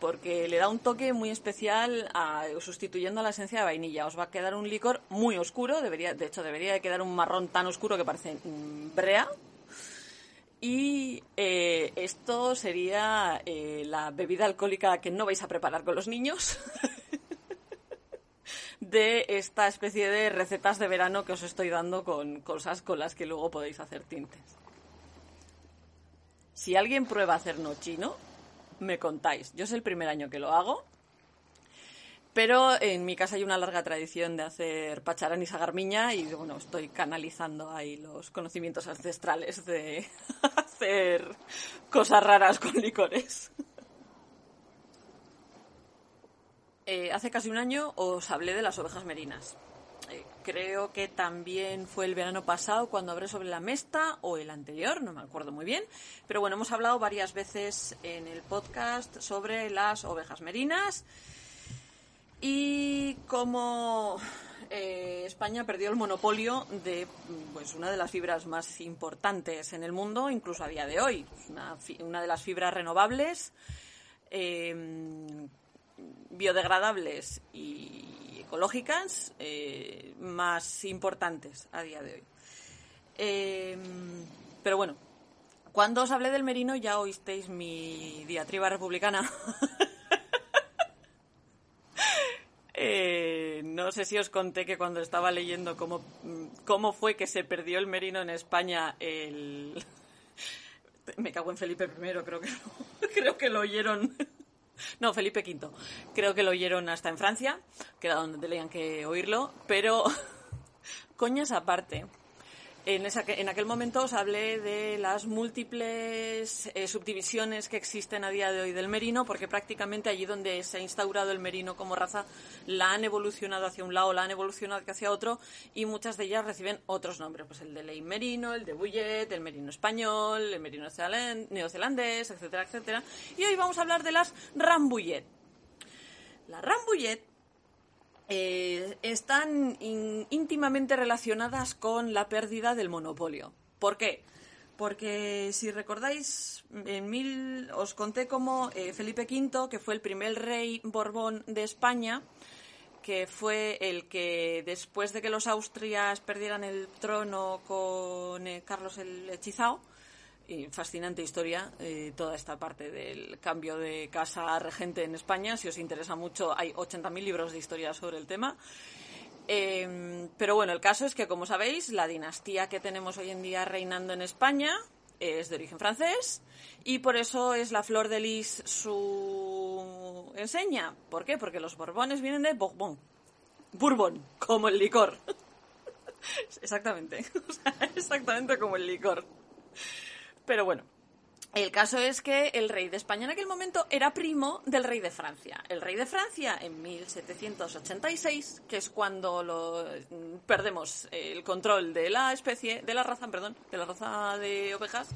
porque le da un toque muy especial sustituyendo a la esencia de vainilla. Os va a quedar un licor muy oscuro, de hecho debería de quedar un marrón tan oscuro que parece brea. Y eh, esto sería eh, la bebida alcohólica que no vais a preparar con los niños de esta especie de recetas de verano que os estoy dando con cosas con las que luego podéis hacer tintes. Si alguien prueba hacer nochino, me contáis. Yo es el primer año que lo hago, pero en mi casa hay una larga tradición de hacer pacharán y sagarmiña y bueno, estoy canalizando ahí los conocimientos ancestrales de hacer cosas raras con licores. Eh, hace casi un año os hablé de las ovejas merinas. Creo que también fue el verano pasado cuando hablé sobre la mesta o el anterior, no me acuerdo muy bien. Pero bueno, hemos hablado varias veces en el podcast sobre las ovejas merinas y cómo eh, España perdió el monopolio de pues, una de las fibras más importantes en el mundo, incluso a día de hoy. Una, una de las fibras renovables, eh, biodegradables y ecológicas eh, más importantes a día de hoy. Em, pero bueno, cuando os hablé del merino ya oísteis mi diatriba republicana. Eh, no sé si os conté que cuando estaba leyendo cómo, cómo fue que se perdió el merino en España, el... me cago en Felipe I, creo que, creo que lo oyeron no, Felipe V. Creo que lo oyeron hasta en Francia, que era donde tenían que oírlo, pero coñas aparte. En, esa, en, aquel momento os hablé de las múltiples eh, subdivisiones que existen a día de hoy del merino, porque prácticamente allí donde se ha instaurado el merino como raza, la han evolucionado hacia un lado, la han evolucionado hacia otro, y muchas de ellas reciben otros nombres, pues el de ley merino, el de bullet, el merino español, el merino neozelandés, etcétera, etcétera. Y hoy vamos a hablar de las rambouillet. La rambouillet eh, están íntimamente relacionadas con la pérdida del monopolio. ¿Por qué? Porque si recordáis, en mil, os conté cómo eh, Felipe V, que fue el primer rey Borbón de España, que fue el que después de que los Austrias perdieran el trono con eh, Carlos el Hechizao, y fascinante historia, eh, toda esta parte del cambio de casa regente en España. Si os interesa mucho, hay 80.000 libros de historia sobre el tema. Em, pero bueno, el caso es que, como sabéis, la dinastía que tenemos hoy en día reinando en España es de origen francés y por eso es la flor de lis su enseña. ¿Por qué? Porque los borbones vienen de Bourbon. Bourbon, como el licor. exactamente. exactamente como el licor. Pero bueno, el caso es que el rey de España en aquel momento era primo del rey de Francia. El rey de Francia en 1786, que es cuando perdemos el control de la especie, de la raza, perdón, de la raza de ovejas,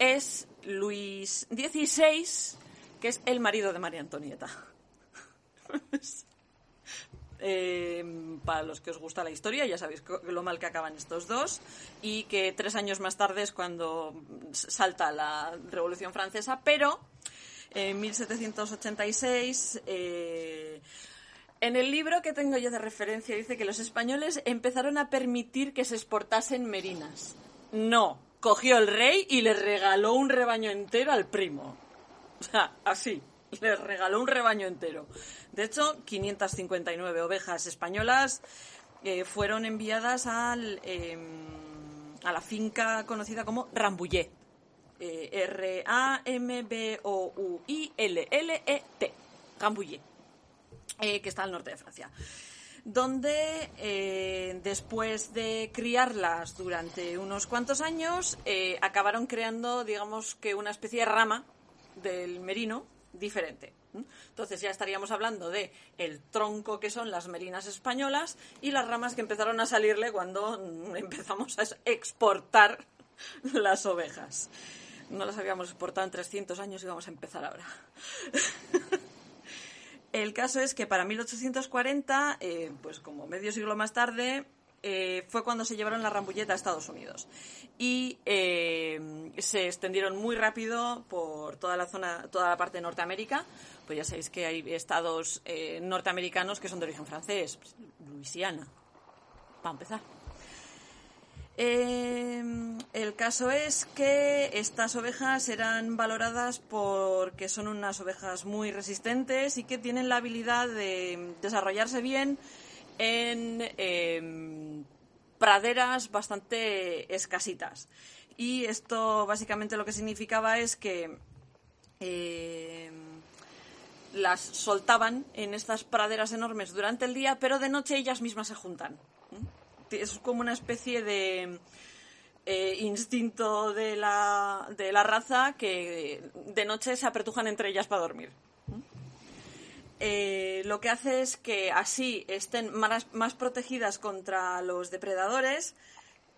es Luis XVI, que es el marido de María Antonieta. Eh, para los que os gusta la historia, ya sabéis lo mal que acaban estos dos y que tres años más tarde es cuando salta la Revolución Francesa, pero en 1786 eh, en el libro que tengo yo de referencia dice que los españoles empezaron a permitir que se exportasen merinas. No, cogió el rey y le regaló un rebaño entero al primo. O sea, así. Le regaló un rebaño entero. De hecho, 559 ovejas españolas eh, fueron enviadas al, em, a la finca conocida como Rambouillet. Eh, R-A-M-B-O-U-I-L-L-E-T. Rambouillet. Eh, que está al norte de Francia donde después de criarlas durante unos cuantos años acabaron creando, digamos que una especie de rama del merino diferente. Entonces ya estaríamos hablando de el tronco que son las merinas españolas y las ramas que empezaron a salirle cuando empezamos a exportar las ovejas. No las habíamos exportado en 300 años y vamos a empezar ahora. El caso es que para 1840, eh, pues como medio siglo más tarde, eh, fue cuando se llevaron la rambulleta a Estados Unidos. Y eh, se extendieron muy rápido por toda la zona, toda la parte de Norteamérica. Pues ya sabéis que hay estados eh, norteamericanos que son de origen francés, pues, Luisiana, para empezar. el caso es que estas ovejas eran valoradas porque son unas ovejas muy resistentes y que tienen la habilidad de desarrollarse bien en em, praderas bastante escasitas. Y esto básicamente lo que significaba es que em, las soltaban en estas praderas enormes durante el día, pero de noche ellas mismas se juntan. Es como una especie de eh, instinto de la, de la raza que de noche se apretujan entre ellas para dormir. Eh, lo que hace es que así estén más, protegidas contra los depredadores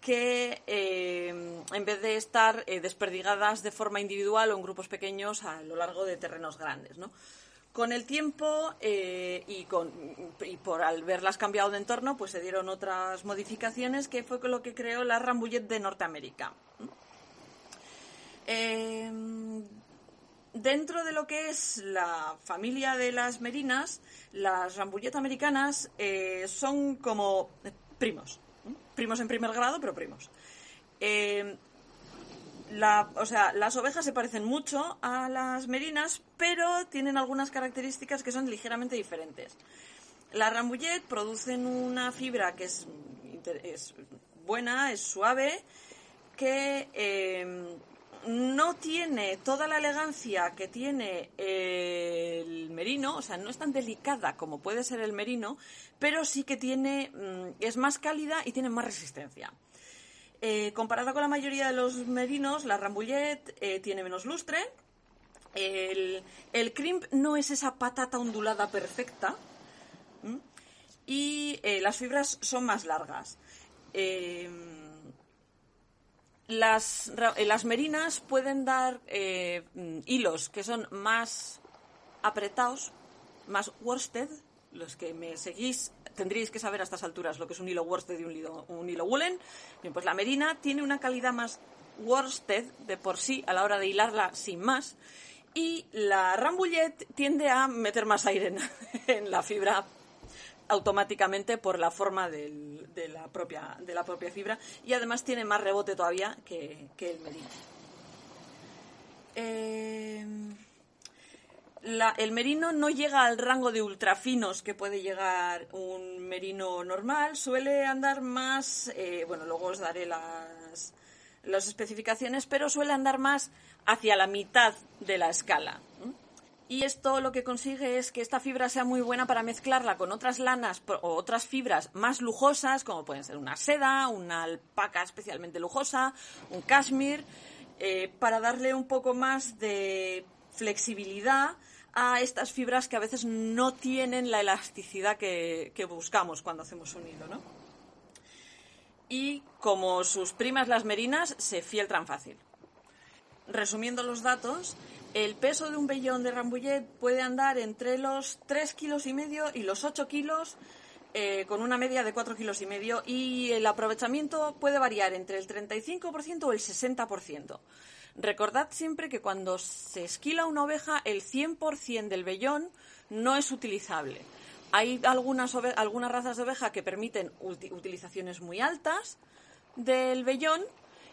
que eh, en vez de estar eh, desperdigadas de forma individual o en grupos pequeños a lo largo de terrenos grandes. ¿no? Con el tiempo y, por al verlas cambiado de entorno, pues se dieron otras modificaciones que fue lo que creó la Rambouillet de Norteamérica. Dentro de lo que es la familia de las merinas, las rambullet americanas eh, son como primos. Primos en primer grado, pero primos. Eh, o sea, las ovejas se parecen mucho a las merinas, pero tienen algunas características que son ligeramente diferentes. Las rambullet producen una fibra que es, es buena, es suave, que eh, no tiene toda la elegancia que tiene el merino, o sea, no es tan delicada como puede ser el merino, pero sí que tiene, mm, es más cálida y tiene más resistencia. Eh, comparada con la mayoría de los merinos, la Rambouillet eh, tiene menos lustre. El, crimp no es esa patata ondulada perfecta. Y eh, las fibras son más largas las merinas pueden dar eh, hilos que son más apretados, más worsted. Los que me seguís tendríais que saber a estas alturas lo que es un hilo worsted y un hilo, un hilo woolen. Pues la merina tiene una calidad más worsted de por sí a la hora de hilarla sin más. Y la rambouillet tiende a meter más aire en la fibra automáticamente por la forma de, la propia, de la propia fibra y además tiene más rebote todavía que, el merino. Eh, el merino no llega al rango de ultrafinos que puede llegar un merino normal, suele andar más, eh, bueno, luego os daré las, las especificaciones, pero suele andar más hacia la mitad de la escala. Y esto lo que consigue es que esta fibra sea muy buena para mezclarla con otras lanas o otras fibras más lujosas, como pueden ser una seda, una alpaca especialmente lujosa, un cashmere, eh, para darle un poco más de flexibilidad a estas fibras que a veces no tienen la elasticidad que, que buscamos cuando hacemos un hilo, ¿no? Y como sus primas las merinas, se fieltran fácil. Resumiendo los datos, el peso de un vellón de Rambouillet puede andar entre los 3 kilos y medio y los 8 kilos, eh, con una media de 4 kilos y medio, y el aprovechamiento puede variar entre el 35% o el 60%. Recordad siempre que cuando se esquila una oveja, el 100% del vellón no es utilizable. Hay algunas, algunas razas de oveja que permiten utilizaciones muy altas del vellón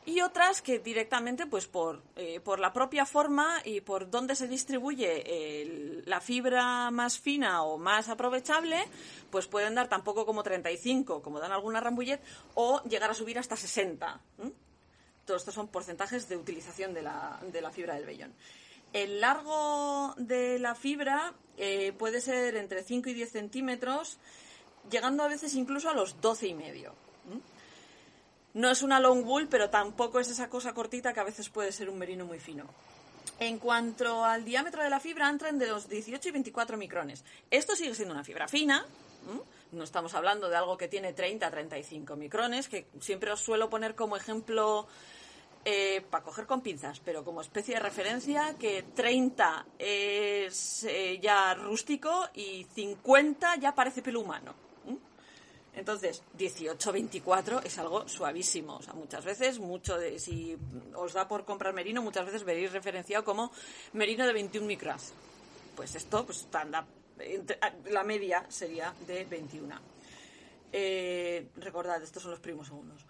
y otras que directamente, pues por, eh, por la propia forma y por dónde se distribuye la fibra más fina o más aprovechable, pues pueden dar tampoco como 35, como dan algunas rambullet, o llegar a subir hasta 60. Todos estos son porcentajes de utilización de la, de la fibra del vellón. El largo de la fibra eh, puede ser entre 5 y 10 centímetros, llegando a veces incluso a los 12 y medio. No es una long wool, pero tampoco es esa cosa cortita que a veces puede ser un merino muy fino. En cuanto al diámetro de la fibra, entran de los 18 y 24 micrones. Esto sigue siendo una fibra fina. No estamos hablando de algo que tiene 30 a 35 micrones, que siempre os suelo poner como ejemplo eh, para coger con pinzas, pero como especie de referencia, que 30 es eh, ya rústico y 50 ya parece pelo humano. Entonces, 18-24 es algo suavísimo. O sea, muchas veces, mucho de, si os da por comprar merino, muchas veces veréis referenciado como merino de 21 micras. Pues esto, pues anda, la media sería de 21. Eh, recordad, estos son los primos segundos.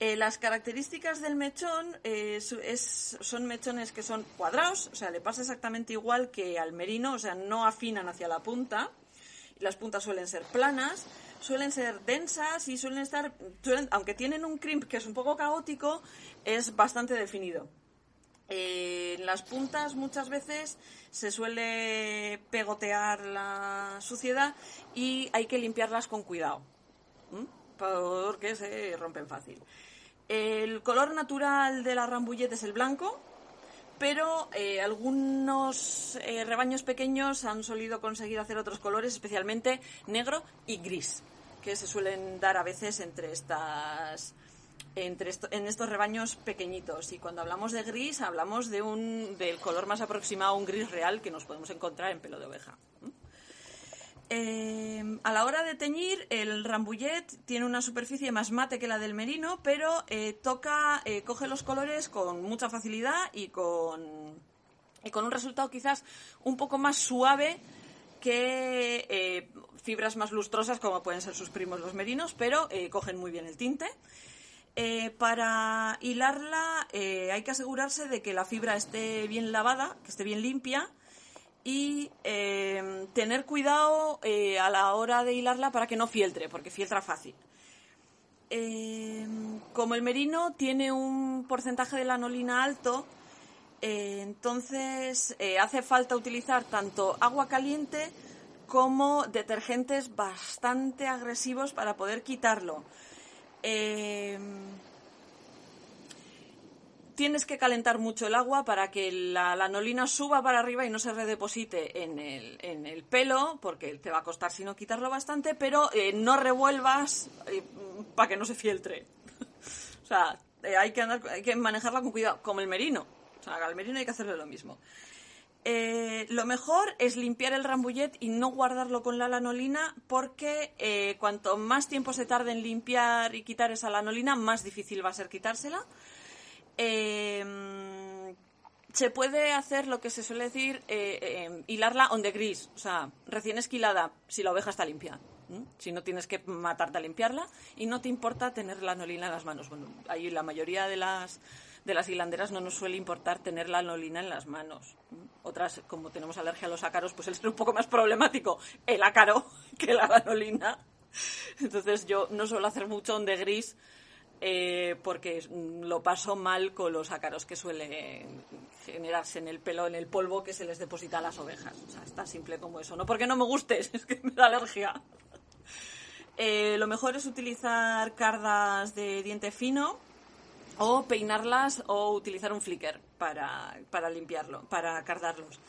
Eh, las características del mechón eh, son mechones que son cuadrados, o sea, le pasa exactamente igual que al merino, o sea, no afinan hacia la punta. Las puntas suelen ser planas suelen ser densas y suelen estar, aunque tienen un crimp que es un poco caótico, es bastante definido. Eh, en las puntas muchas veces se suele pegotear la suciedad y hay que limpiarlas con cuidado, porque se rompen fácil. El color natural de la rambullete es el blanco, pero eh, algunos eh, rebaños pequeños han solido conseguir hacer otros colores, especialmente negro y gris que se suelen dar a veces entre estas entre en estos rebaños pequeñitos y cuando hablamos de gris hablamos de un del color más aproximado a un gris real que nos podemos encontrar en pelo de oveja. Eh, a la hora de teñir, el rambouillet tiene una superficie más mate que la del merino, pero eh, toca, eh, coge los colores con mucha facilidad y con, y con un resultado quizás un poco más suave que fibras más lustrosas como pueden ser sus primos los merinos, pero eh, cogen muy bien el tinte. Eh, para hilarla hay que asegurarse de que la fibra esté bien lavada, que esté bien limpia y tener cuidado a la hora de hilarla para que no fieltre, porque fieltra fácil. como el merino tiene un porcentaje de lanolina alto, eh, entonces, eh, hace falta utilizar tanto agua caliente como detergentes bastante agresivos para poder quitarlo. Eh, tienes que calentar mucho el agua para que la lanolina suba para arriba y no se redeposite en el, pelo, porque te va a costar si no quitarlo bastante, pero no revuelvas para que no se fieltre. o sea, hay, que hay que manejarla con cuidado, como el merino. O sea, al merino hay que hacerle lo mismo. Eh, lo mejor es limpiar el rambullet y no guardarlo con la lanolina porque eh, cuanto más tiempo se tarde en limpiar y quitar esa lanolina, más difícil va a ser quitársela. Eh, se puede hacer lo que se suele decir, hilarla on the gris, o sea, recién esquilada, si la oveja está limpia. Si no tienes que matarte a limpiarla y no te importa tener lanolina en las manos. Bueno, ahí la mayoría de las de las hilanderas no nos suele importar tener la anolina en las manos. Otras, como tenemos alergia a los ácaros, pues es un poco más problemático el ácaro que la anolina. Entonces yo no suelo hacer mucho de gris eh, porque lo paso mal con los ácaros que suele generarse en el pelo, en el polvo que se les deposita a las ovejas. O sea, está simple como eso. No porque no me guste, es que me da alergia. Eh, lo mejor es utilizar cardas de diente fino o peinarlas o utilizar un flicker para, para limpiarlo, para cardarlos.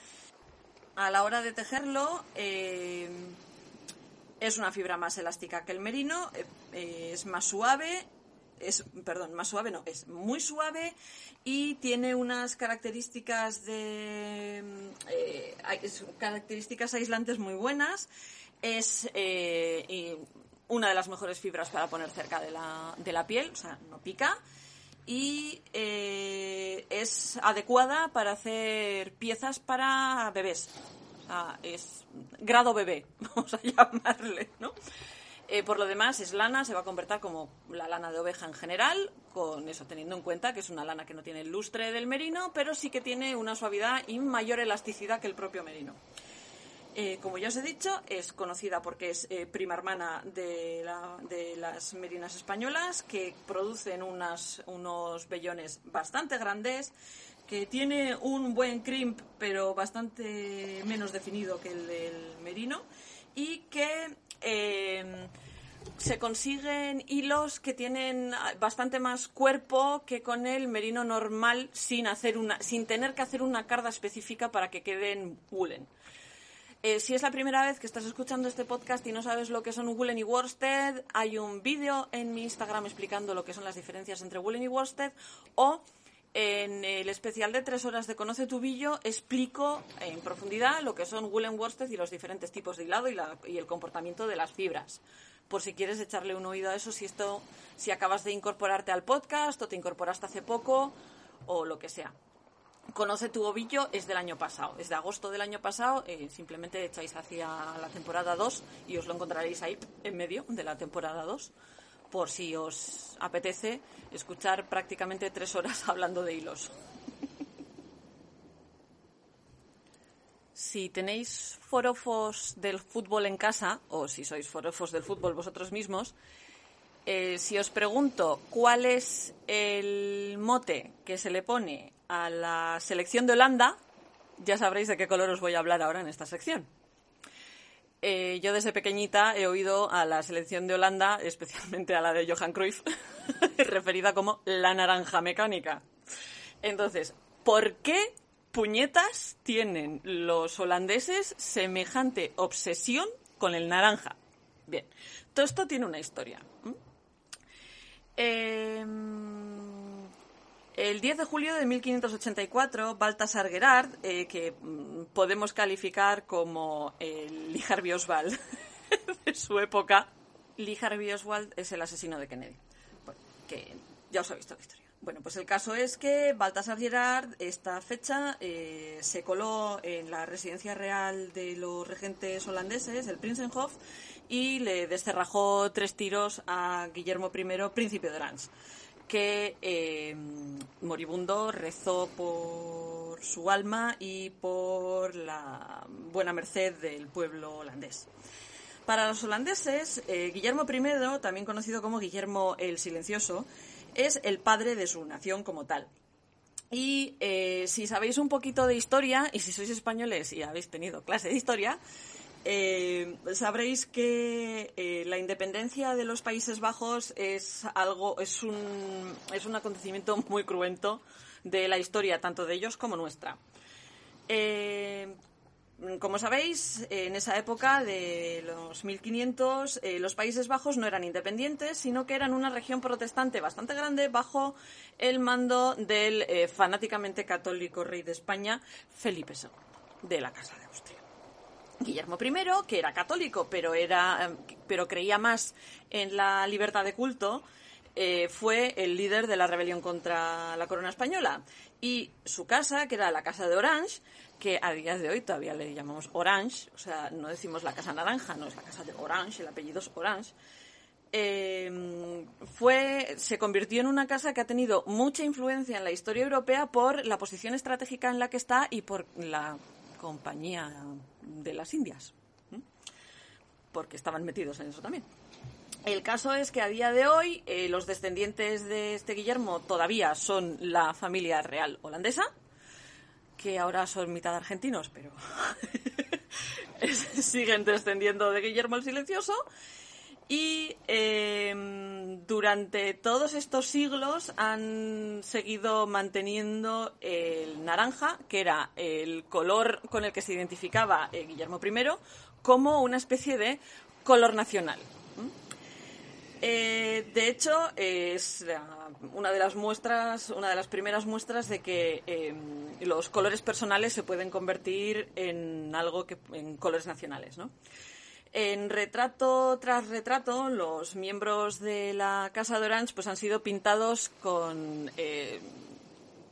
A la hora de tejerlo, eh, es una fibra más elástica que el merino, es más suave es, perdón, más suave no, es muy suave y tiene unas características de eh, características aislantes muy buenas. Es eh, una de las mejores fibras para poner cerca de la, de la piel, o sea, no pica. Y eh, es adecuada para hacer piezas para bebés. Sea, es grado bebé, vamos a llamarle, ¿no? Eh, por lo demás, es lana, se va a convertir como la lana de oveja en general, con eso teniendo en cuenta que es una lana que no tiene el lustre del merino, pero sí que tiene una suavidad y mayor elasticidad que el propio merino. Eh, como ya os he dicho, es conocida porque es eh, prima hermana de, las merinas españolas, que producen unos vellones bastante grandes, que tiene un buen crimp, pero bastante menos definido que el del merino, y que Em, se consiguen hilos que tienen bastante más cuerpo que con el merino normal sin, hacer una, sin tener que hacer una carda específica para que queden woolen. Eh, si es la primera vez que estás escuchando este podcast y no sabes lo que son woolen y worsted, hay un vídeo en mi Instagram explicando lo que son las diferencias entre woolen y worsted o en el especial de tres horas de Conoce tu Billo explico en profundidad lo que son woolen worsted y los diferentes tipos de hilado y, el comportamiento de las fibras. Por si quieres echarle un oído a eso, si esto, si acabas de incorporarte al podcast o te incorporaste hace poco o lo que sea. Conoce tu ovillo es del año pasado, es de agosto del año pasado, eh, simplemente echáis hacia la temporada 2 y os lo encontraréis ahí en medio de la temporada 2 por si os apetece escuchar prácticamente tres horas hablando de hilos. Si tenéis forofos del fútbol en casa, o si sois forofos del fútbol vosotros mismos, eh, si os pregunto cuál es el mote que se le pone a la selección de Holanda, ya sabréis de qué color os voy a hablar ahora en esta sección. Eh, yo desde pequeñita he oído a la selección de Holanda, especialmente a la de Johan Cruyff, referida como la naranja mecánica. Entonces, ¿por qué puñetas tienen los holandeses semejante obsesión con el naranja? Bien, todo esto tiene una historia. Eh, el 10 de julio de 1584, Baltasar Gerard, eh, que mm, podemos calificar como el Lee Oswald de su época, Lee Oswald es el asesino de Kennedy. que ya os he visto la historia. Bueno, pues el caso es que Baltasar Gerard, esta fecha, eh, se coló en la residencia real de los regentes holandeses, el Prinsenhof, y le descerrajó tres tiros a Guillermo I, príncipe de Orange que eh, moribundo rezó por su alma y por la buena merced del pueblo holandés. Para los holandeses, eh, Guillermo I, también conocido como Guillermo el Silencioso, es el padre de su nación como tal. Y eh, si sabéis un poquito de historia, y si sois españoles y habéis tenido clase de historia, eh, sabréis que eh, la independencia de los Países Bajos es algo, es un, es un acontecimiento muy cruento de la historia, tanto de ellos como nuestra. Eh, como sabéis, en esa época de los 1500, los Países Bajos no eran independientes, sino que eran una región protestante bastante grande bajo el mando del fanáticamente católico rey de España, Felipe II, de la Casa de Austria. Guillermo I, que era católico, pero, era, pero creía más en la libertad de culto, eh, fue el líder de la rebelión contra la corona española. Y su casa, que era la casa de Orange, que a día de hoy todavía le llamamos Orange, o sea, no decimos la casa naranja, no es la casa de Orange, el apellido es Orange, eh, fue, se convirtió en una casa que ha tenido mucha influencia en la historia europea por la posición estratégica en la que está y por la compañía de las Indias, porque estaban metidos en eso también. El caso es que a día de hoy eh, los descendientes de este Guillermo todavía son la familia real holandesa, que ahora son mitad argentinos, pero siguen descendiendo de Guillermo el Silencioso. Y em, durante todos estos siglos han seguido manteniendo el naranja, que era el color con el que se identificaba eh, Guillermo I, como una especie de color nacional. Eh, de hecho, es una de las muestras, una de las primeras muestras de que em, los colores personales se pueden convertir en algo que en colores nacionales, ¿no? En retrato tras retrato, los miembros de la Casa de Orange pues, han sido pintados con eh,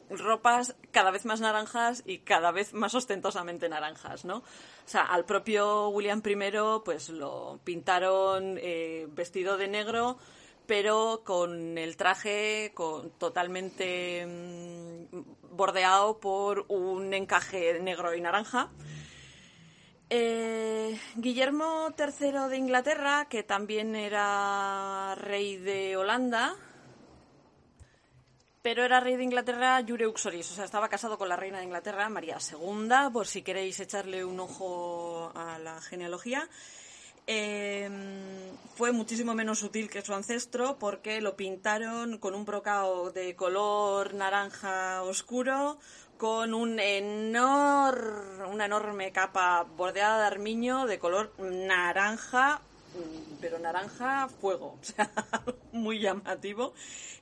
ropas cada vez más naranjas y cada vez más ostentosamente naranjas, ¿no? O sea, al propio William I pues lo pintaron eh, vestido de negro, pero con el traje con, totalmente mm, bordeado por un encaje negro y naranja. Eh, Guillermo III de Inglaterra, que también era rey de Holanda, pero era rey de Inglaterra Jure Uxoris, o sea, estaba casado con la reina de Inglaterra, María II, por si queréis echarle un ojo a la genealogía. Em, fue muchísimo menos sutil que su ancestro porque lo pintaron con un brocado de color naranja oscuro, con un una enorme capa bordeada de armiño de color naranja, mm, pero naranja fuego, o sea, muy llamativo,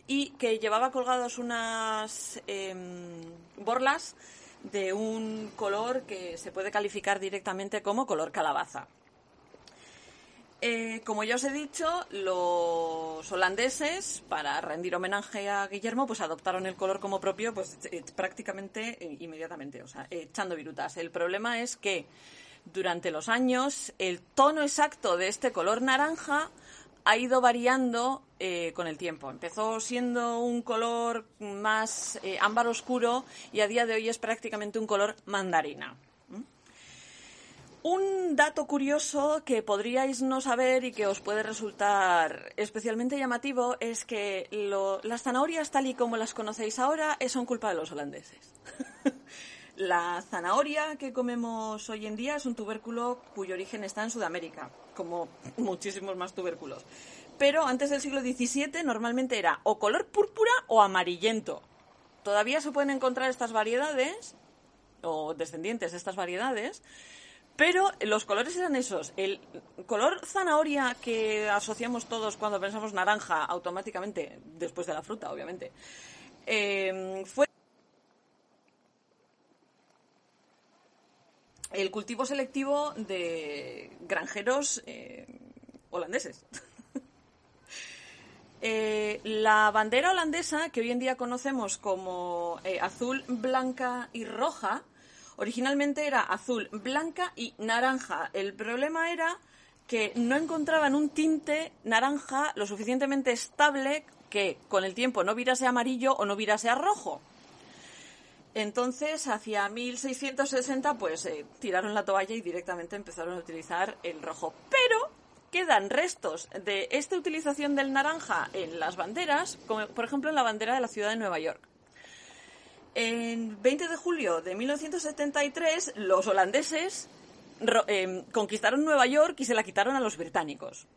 y que llevaba colgados unas em, borlas de un color que se puede calificar directamente como color calabaza. Eh, como ya os he dicho, los holandeses, para rendir homenaje a Guillermo, pues adoptaron el color como propio pues eh, prácticamente eh, inmediatamente, o sea, echando virutas. El problema es que durante los años el tono exacto de este color naranja ha ido variando con el tiempo. Empezó siendo un color más ámbar oscuro y a día de hoy es prácticamente un color mandarina. Un dato curioso que podríais no saber y que os puede resultar especialmente llamativo es que las zanahorias tal y como las conocéis ahora son culpa de los holandeses. La zanahoria que comemos hoy en día es un tubérculo cuyo origen está en Sudamérica, como muchísimos más tubérculos. Pero antes del siglo XVII normalmente era o color púrpura o amarillento. Todavía se pueden encontrar estas variedades, o descendientes de estas variedades, pero los colores eran esos. El color zanahoria que asociamos todos cuando pensamos naranja, automáticamente, después de la fruta, obviamente, em, fue el cultivo selectivo de granjeros eh, holandeses. Eh, la bandera holandesa, que hoy en día conocemos como eh, azul, blanca y roja, Originalmente era azul, blanca y naranja. El problema era que no encontraban un tinte naranja lo suficientemente estable que con el tiempo no virase amarillo o no virase a rojo. Entonces, hacia 1660, pues eh, tiraron la toalla y directamente empezaron a utilizar el rojo. Pero quedan restos de esta utilización del naranja en las banderas, como por ejemplo en la bandera de la ciudad de Nueva York. En 20 de julio de 1973, los holandeses eh, conquistaron Nueva York y se la quitaron a los británicos.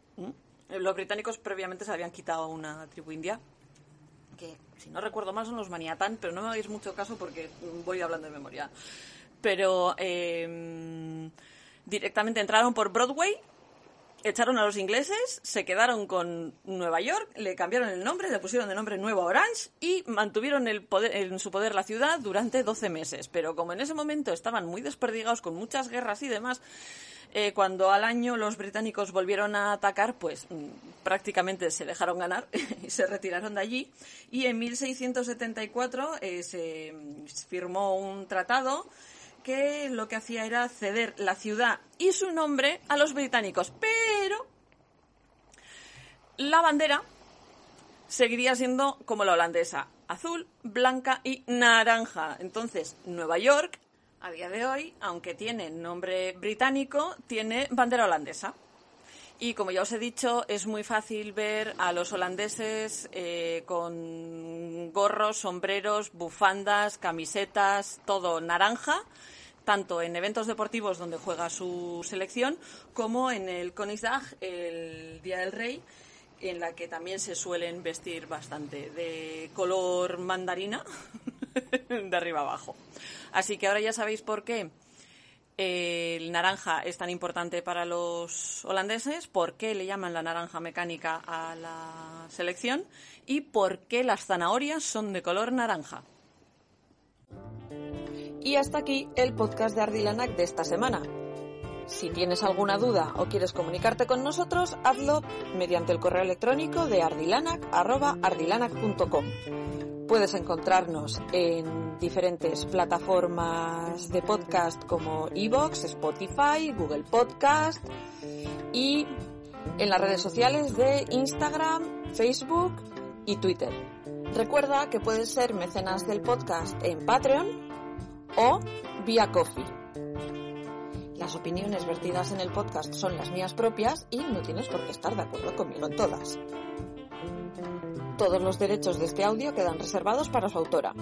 Los británicos previamente se habían quitado una tribu india, que si no recuerdo mal son los maniatán, pero no me hagáis mucho caso porque voy hablando de memoria. Pero em, directamente entraron por Broadway echaron a los ingleses, se quedaron con Nueva York, le cambiaron el nombre, le pusieron de nombre Nueva Orange y mantuvieron el poder, en su poder la ciudad durante 12 meses. Pero como en ese momento estaban muy desperdigados con muchas guerras y demás, eh, cuando al año los británicos volvieron a atacar, pues mm, prácticamente se dejaron ganar y se retiraron de allí. Y en 1674 eh, se firmó un tratado que lo que hacía era ceder la ciudad y su nombre a los británicos. Pero la bandera seguiría siendo como la holandesa, azul, blanca y naranja. Entonces, Nueva York, a día de hoy, aunque tiene nombre británico, tiene bandera holandesa. Y como ya os he dicho, es muy fácil ver a los holandeses eh, con gorros, sombreros, bufandas, camisetas, todo naranja, tanto en eventos deportivos donde juega su selección como en el Koningsdag, el Día del Rey, en la que también se suelen vestir bastante de color mandarina, de arriba abajo. Así que ahora ya sabéis por qué el naranja es tan importante para los holandeses, por qué le llaman la naranja mecánica a la selección y por qué las zanahorias son de color naranja. Y hasta aquí el podcast de Ardilanac de esta semana. Si tienes alguna duda o quieres comunicarte con nosotros, hazlo mediante el correo electrónico de ardilanac.ardilanac.com. Puedes encontrarnos en diferentes plataformas de podcast como Evox, Spotify, Google Podcast y en las redes sociales de Instagram, Facebook y Twitter. Recuerda que puedes ser mecenas del podcast en Patreon o vía Coffee. Las opiniones vertidas en el podcast son las mías propias y no tienes por qué estar de acuerdo conmigo en todas. Todos los derechos de este audio quedan reservados para su autora.